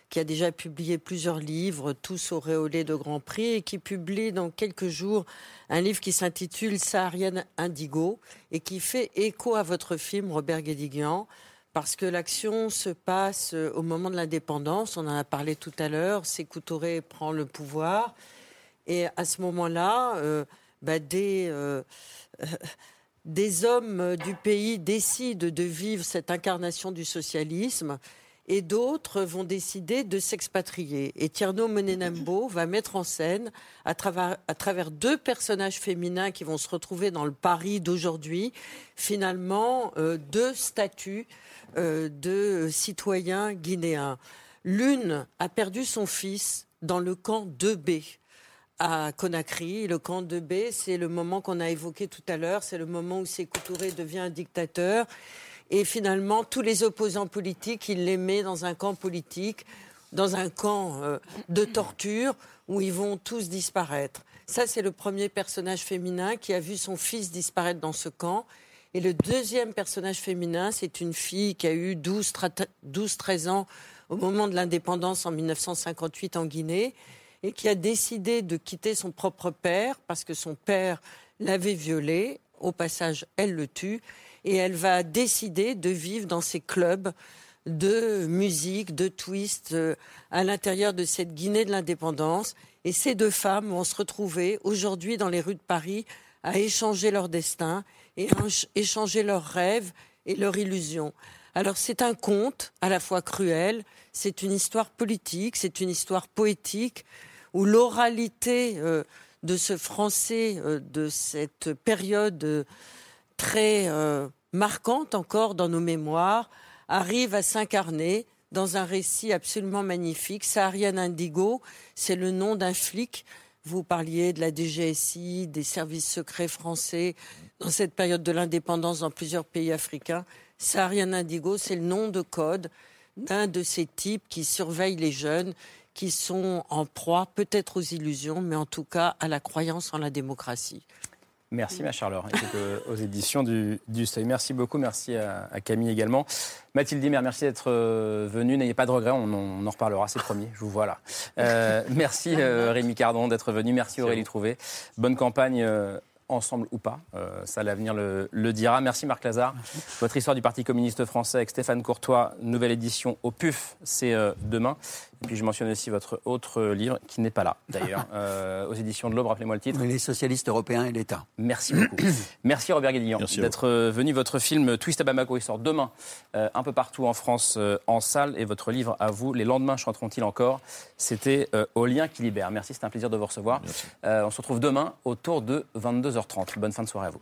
qui a déjà publié plusieurs livres, tous auréolés de grands prix, et qui publie dans quelques jours un livre qui s'intitule Saharienne Indigo, et qui fait écho à votre film, Robert Guédiguian, parce que l'action se passe au moment de l'indépendance, on en a parlé tout à l'heure, Sékou Touré prend le pouvoir, et à ce moment-là, euh, bah, des, euh, [LAUGHS] des hommes du pays décident de vivre cette incarnation du socialisme et d'autres vont décider de s'expatrier. Et Tierno Monenembo [LAUGHS] va mettre en scène, à travers, à travers, deux personnages féminins qui vont se retrouver dans le Paris d'aujourd'hui, finalement euh, deux statuts de citoyens guinéens. L'une a perdu son fils dans le camp 2B à Conakry. Le camp de B, c'est le moment qu'on a évoqué tout à l'heure. C'est le moment où Sékou Touré devient un dictateur. Et finalement, tous les opposants politiques, il les met dans un camp politique, dans un camp euh, de torture, où ils vont tous disparaître. Ça, c'est le premier personnage féminin qui a vu son fils disparaître dans ce camp. Et le deuxième personnage féminin, c'est une fille qui a eu 12-13 ans au moment de l'indépendance en 1958 en Guinée et qui a décidé de quitter son propre père parce que son père l'avait violée. Au passage, elle le tue et elle va décider de vivre dans ces clubs de musique, de twist euh, à l'intérieur de cette Guinée de l'indépendance. Et ces deux femmes vont se retrouver aujourd'hui dans les rues de Paris à échanger leur destin et à échanger leurs rêves et leurs illusions. Alors c'est un conte à la fois cruel, c'est une histoire politique, c'est une histoire poétique, où l'oralité euh, de ce français euh, de cette période euh, très marquante encore dans nos mémoires arrive à s'incarner dans un récit absolument magnifique. Saharian Indigo, c'est le nom d'un flic. Vous parliez de la DGSI, des services secrets français dans cette période de l'indépendance dans plusieurs pays africains. Saharian Indigo, c'est le nom de code d'un de ces types qui surveillent les jeunes qui sont en proie peut-être aux illusions, mais en tout cas à la croyance en la démocratie. Merci ma Charlotte, aux éditions du, Seuil. Merci beaucoup, merci à, Camille également. Mathilde Dimer, merci d'être euh, venue. N'ayez pas de regrets, on, en reparlera, c'est promis, je vous vois là. Euh, merci euh, Rémi Cardon d'être venu, merci Aurélie Trouvé. Bonne campagne ensemble ou pas. ça, l'avenir le, le, dira. Merci Marc Lazare. Votre histoire du Parti communiste français avec Stéphane Courtois, nouvelle édition au PUF, c'est demain. Et puis je mentionne aussi votre autre livre, qui n'est pas là d'ailleurs, [LAUGHS] euh, aux éditions de l'Aube, rappelez-moi le titre. Les socialistes européens et l'État. Merci beaucoup. [CLEARS THROAT] Merci Robert Guédillon d'être euh, venu. Votre film Twist à Bamako, il sort demain euh, un peu partout en France en salle. Et votre livre à vous, Les lendemains chanteront-ils encore? C'était Au lien qui libère. Merci, c'était un plaisir de vous recevoir. on se retrouve demain autour de 22h30. Bonne fin de soirée à vous.